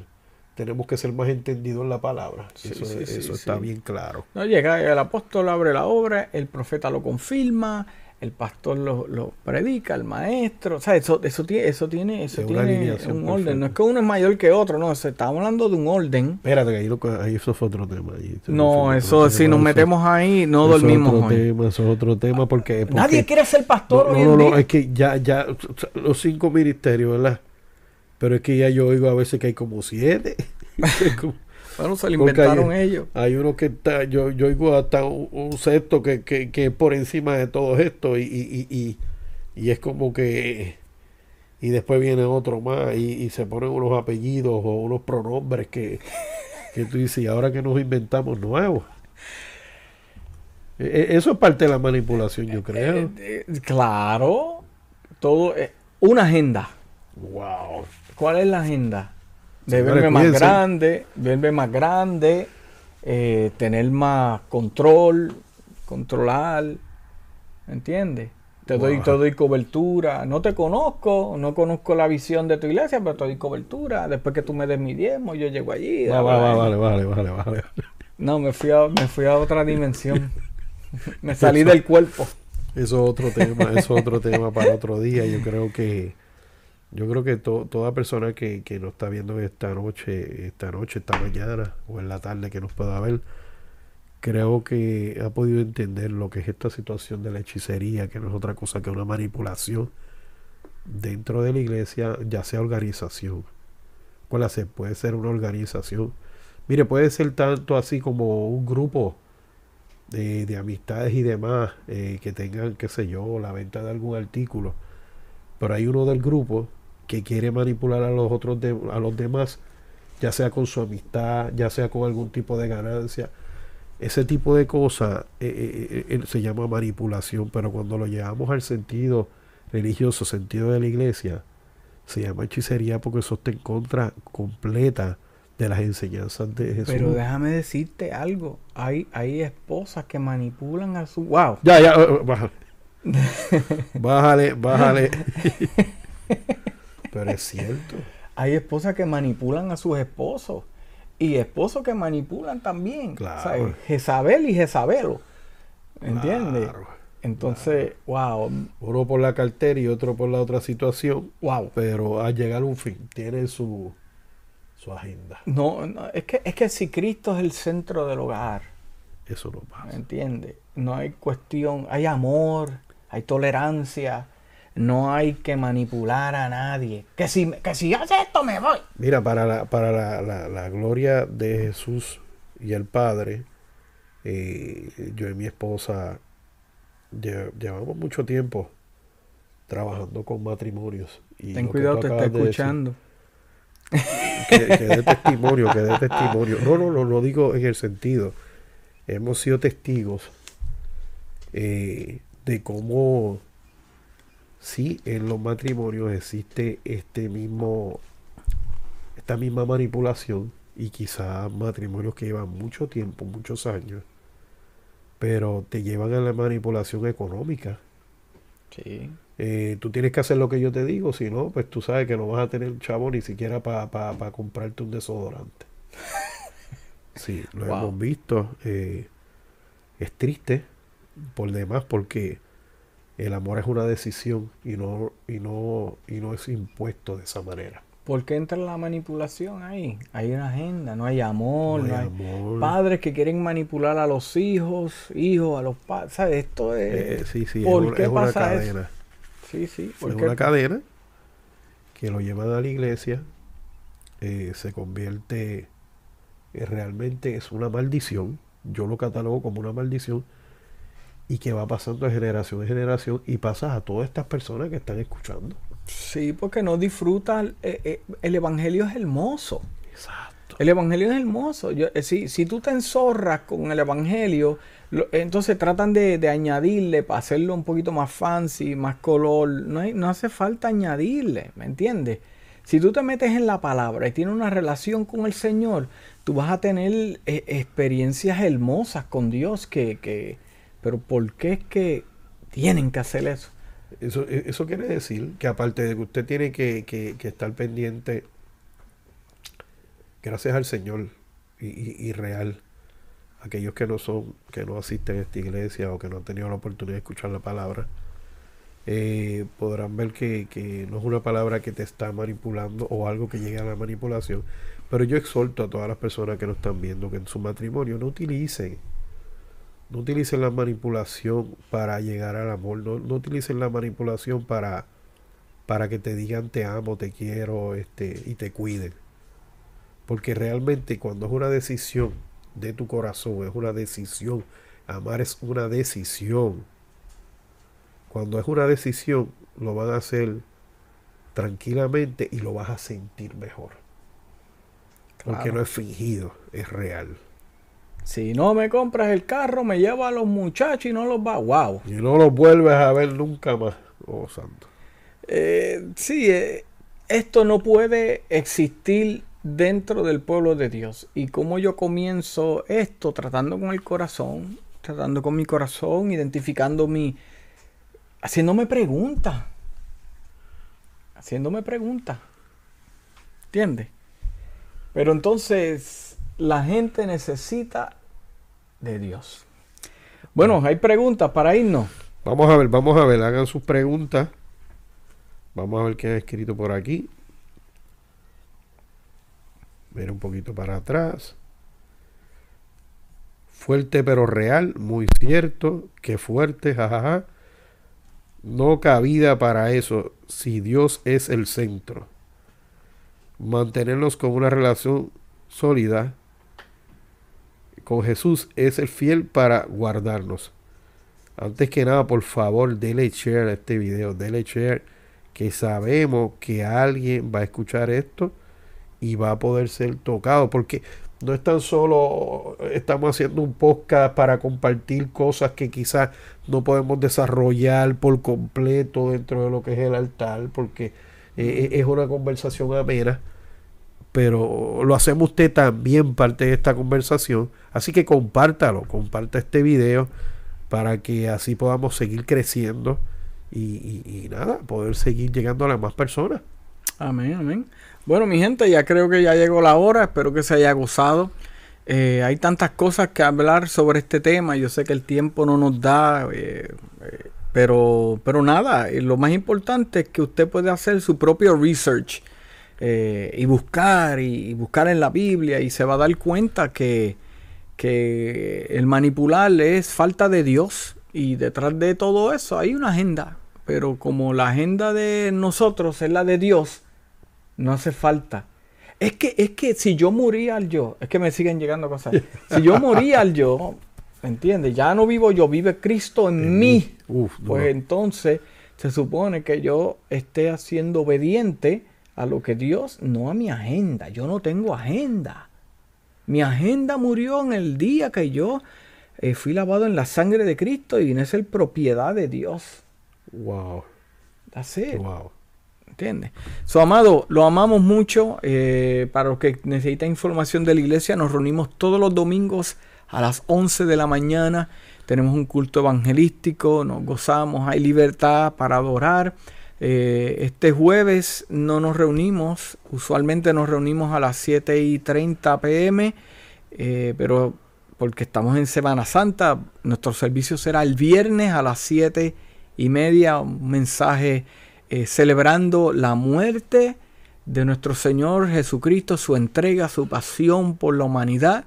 Tenemos que ser más entendidos en la palabra. eso, está bien claro. No llega, el apóstol abre la obra, el profeta lo confirma, el pastor lo, predica, el maestro, o sea, eso, eso tiene, eso tiene, eso tiene un orden. No es que uno es mayor que otro, no, se está hablando de un orden. Espérate, que ahí, ahí eso fue otro tema. no, eso, si nos metemos ahí, no dormimos otro Tema, eso es otro tema porque, Nadie quiere ser pastor no, no, no, es que ya, ya, los cinco ministerios, ¿verdad? Pero es que ya yo oigo a veces que hay como siete. Bueno, se lo inventaron ellos. Hay uno que está, yo, yo oigo hasta un, sexto que, que, que, por encima de todo esto y, y, y, y, es como que... Y después viene otro más y, se ponen unos apellidos o unos pronombres que, que tú dices, ¿y ahora que nos inventamos nuevos? E, e, eso es parte de la manipulación, yo creo. Eh, eh, claro, todo, una agenda. Wow. ¿Cuál es la agenda? De verme más grande, verme más grande, eh, tener más control, controlar, ¿entiendes? Te doy, te doy cobertura. No te conozco, no conozco la visión de tu iglesia, pero te doy cobertura. Después que tú me des mi diezmo, yo llego allí. vale, vale, vale, vale. No, me fui a, me fui a otra dimensión. me salí del cuerpo. Eso es otro tema, eso es otro tema para otro día. Yo creo que yo creo que toda persona que, que nos está viendo esta noche, esta noche, esta mañana o en la tarde que nos pueda ver, creo que ha podido entender lo que es esta situación de la hechicería, que no es otra cosa que una manipulación dentro de la iglesia, ya sea organización. ¿Cuál hace? Puede ser una organización. Mire, puede ser tanto así como un grupo de, de amistades y demás eh, que tengan, qué sé yo, la venta de algún artículo. Pero hay uno del grupo que quiere manipular a los otros a los demás, ya sea con su amistad, ya sea con algún tipo de ganancia. Ese tipo de cosas eh, eh, eh, se llama manipulación, pero cuando lo llevamos al sentido religioso, sentido de la iglesia, se llama hechicería porque eso está en contra completa de las enseñanzas de Jesús. Pero déjame decirte algo, hay, hay esposas que manipulan a su... ¡Wow! Ya, ya, bájale. bájale, bájale. Pero es cierto. Hay esposas que manipulan a sus esposos. Y esposos que manipulan también. Claro. Jezabel y Jezabelo. ¿Entiendes? Entonces, wow. Uno por la cartera y otro por la otra situación. Wow. Pero al llegar a un fin, tiene su, su agenda. No, es, que, es que si Cristo es el centro del hogar. Eso no pasa. ¿Entiendes? No hay cuestión, hay amor, hay tolerancia, no hay que manipular a nadie. Que si, que si hace esto me voy. Mira, para la, para la, la, gloria de Jesús y el Padre, eh, yo y mi esposa llevamos mucho tiempo trabajando con matrimonios. Y Ten cuidado, te está escuchando. que, dé testimonio, que dé testimonio. No, no, no, lo digo en el sentido. Hemos sido testigos eh, de cómo sí en los matrimonios existe este mismo esta misma manipulación y quizás matrimonios que llevan mucho tiempo, muchos años, pero te llevan a la manipulación económica. Sí. Eh, tú tienes que hacer lo que yo te digo, si no, pues tú sabes que no vas a tener chavo ni siquiera para comprarte un desodorante. Sí, lo hemos visto. Eh, es triste por demás porque el amor es una decisión y no, y no, y no es impuesto de esa manera. ¿Por qué entra la manipulación ahí? Hay una agenda, no hay amor, no hay, padres que quieren manipular a los hijos, hijos a los padres, ¿sabes? Esto es... Eh, sí, sí, es, una cadena. Sí, sí. es una cadena que lo llevan a la iglesia, eh, se convierte, eh, realmente es una maldición, yo lo catalogo como una maldición, y que va pasando de generación en generación y pasas a todas estas personas que están escuchando. Sí, porque no disfrutan. eh, eh, el evangelio es hermoso. Exacto. El evangelio es hermoso. Yo, eh, si, si tú te enzorras con el evangelio, lo- entonces tratan de, de añadirle para hacerlo un poquito más fancy, más color. No, hay- no hace falta añadirle, ¿me entiendes? Si tú te metes en la palabra y tienes una relación con el Señor, tú vas a tener experiencias hermosas con Dios que, que... Pero ¿por qué es que tienen que hacer eso? Eso, e- quiere decir que aparte de que usted tiene que, estar pendiente, gracias al Señor y real, aquellos que no son, que no asisten a esta iglesia o que no han tenido la oportunidad de escuchar la palabra, eh, podrán ver que, que no es una palabra que te está manipulando o algo que llegue a la manipulación. Pero yo exhorto a todas las personas que nos están viendo que en su matrimonio no utilicen no utilicen la manipulación para llegar al amor. No, no utilicen la manipulación para, para que te digan te amo, te quiero este, y te cuiden. Porque realmente cuando es una decisión de tu corazón, es una decisión. Amar es una decisión. Cuando es una decisión, lo van a hacer tranquilamente y lo vas a sentir mejor. Porque no es fingido, es real. Si no me compras el carro, me lleva a los muchachos y no los va. ¡Wow! Y no los vuelves a ver nunca más. Oh, santo. Eh, sí, eh, esto no puede existir dentro del pueblo de Dios. Y como yo comienzo esto tratando con el corazón, tratando con mi corazón, identificando mi... haciéndome preguntas. Haciéndome preguntas. ¿Entiendes? Pero entonces la gente necesita de Dios. Bueno, hay preguntas para irnos. Vamos a ver, vamos a ver, hagan sus preguntas. Vamos a ver qué han escrito por aquí. Ver un poquito para atrás. Fuerte pero real, muy cierto. Qué fuerte, jajaja. No cabida para eso si Dios es el centro. Mantenernos con una relación sólida con Jesús es el fiel para guardarnos. Antes que nada, por favor, dele share a este video, dele share, que sabemos que alguien va a escuchar esto y va a poder ser tocado, porque no es tan solo estamos haciendo un podcast para compartir cosas que quizás no podemos desarrollar por completo dentro de lo que es el altar, porque eh, es una conversación amena pero lo hacemos usted también parte de esta conversación. Así que compártalo, comparta este video para que así podamos seguir creciendo y, nada, poder seguir llegando a las más personas. Amén, amén. Bueno, mi gente, ya creo que ya llegó la hora. Espero que se haya gozado. Eh, hay tantas cosas que hablar sobre este tema. Yo sé que el tiempo no nos da, eh, eh, pero, pero nada. lo más importante es que usted puede hacer su propio research eh, y buscar y, y buscar en la Biblia y se va a dar cuenta que, que el manipular es falta de Dios y detrás de todo eso hay una agenda. Pero como la agenda de nosotros es la de Dios, no hace falta. Es que, es que si yo moría al yo, es que me siguen llegando cosas. Si yo moría al yo, ¿entiendes? Ya no vivo yo, vive Cristo en, mí. Uf, Pues entonces se supone que yo esté haciendo obediente a lo que Dios, no a mi agenda. Yo no tengo agenda. Mi agenda murió en el día que yo eh, fui lavado en la sangre de Cristo y vine a ser propiedad de Dios. wow, That's it. wow. ¿Entiendes? So, amado, lo amamos mucho. eh, para los que necesitan información de la iglesia, nos reunimos todos los domingos a las 11 de la mañana. Tenemos un culto evangelístico, nos gozamos, hay libertad para adorar. Eh, este jueves no nos reunimos, usualmente nos reunimos a las 7 y 30 pm, eh, pero porque estamos en Semana Santa, nuestro servicio será el viernes a las 7 y media, un mensaje eh, celebrando la muerte de nuestro Señor Jesucristo, su entrega, su pasión por la humanidad.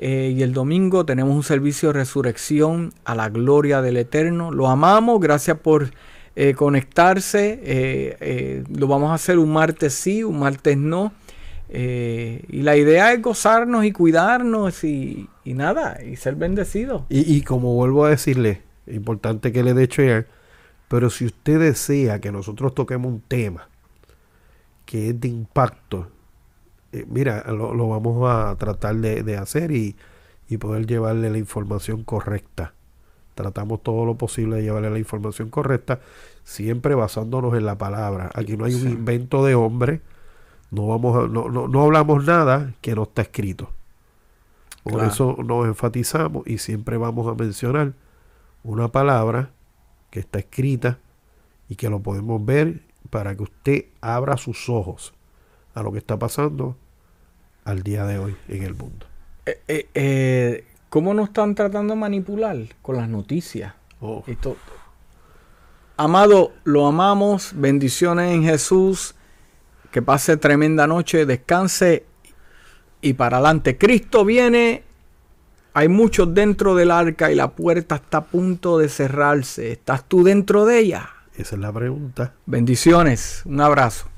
Y el domingo tenemos un servicio de resurrección a la gloria del Eterno. Lo amamos, gracias por eh, conectarse. Eh, eh, lo vamos a hacer un martes sí, un martes no. Y la idea es gozarnos y cuidarnos y, y nada, y ser bendecidos. Y, y como vuelvo a decirle, importante que le dé share. Pero si usted desea que nosotros toquemos un tema que es de impacto, mira, lo, vamos a tratar de, hacer y, y, poder llevarle la información correcta. Tratamos todo lo posible de llevarle la información correcta, siempre basándonos en la palabra. Aquí no hay un invento de hombre, no, vamos no, no, hablamos nada que no está escrito. Por eso nos enfatizamos y siempre vamos a mencionar una palabra que está escrita y que lo podemos ver para que usted abra sus ojos a lo que está pasando al día de hoy en el mundo. Eh, eh, eh, ¿Cómo nos están tratando de manipular con las noticias? Oh. Amado, lo amamos. Bendiciones en Jesús. Que pase tremenda noche. Descanse y para adelante. Cristo viene hay muchos dentro del arca y la puerta está a punto de cerrarse. ¿Estás tú dentro de ella? Esa es la pregunta. Bendiciones. Un abrazo.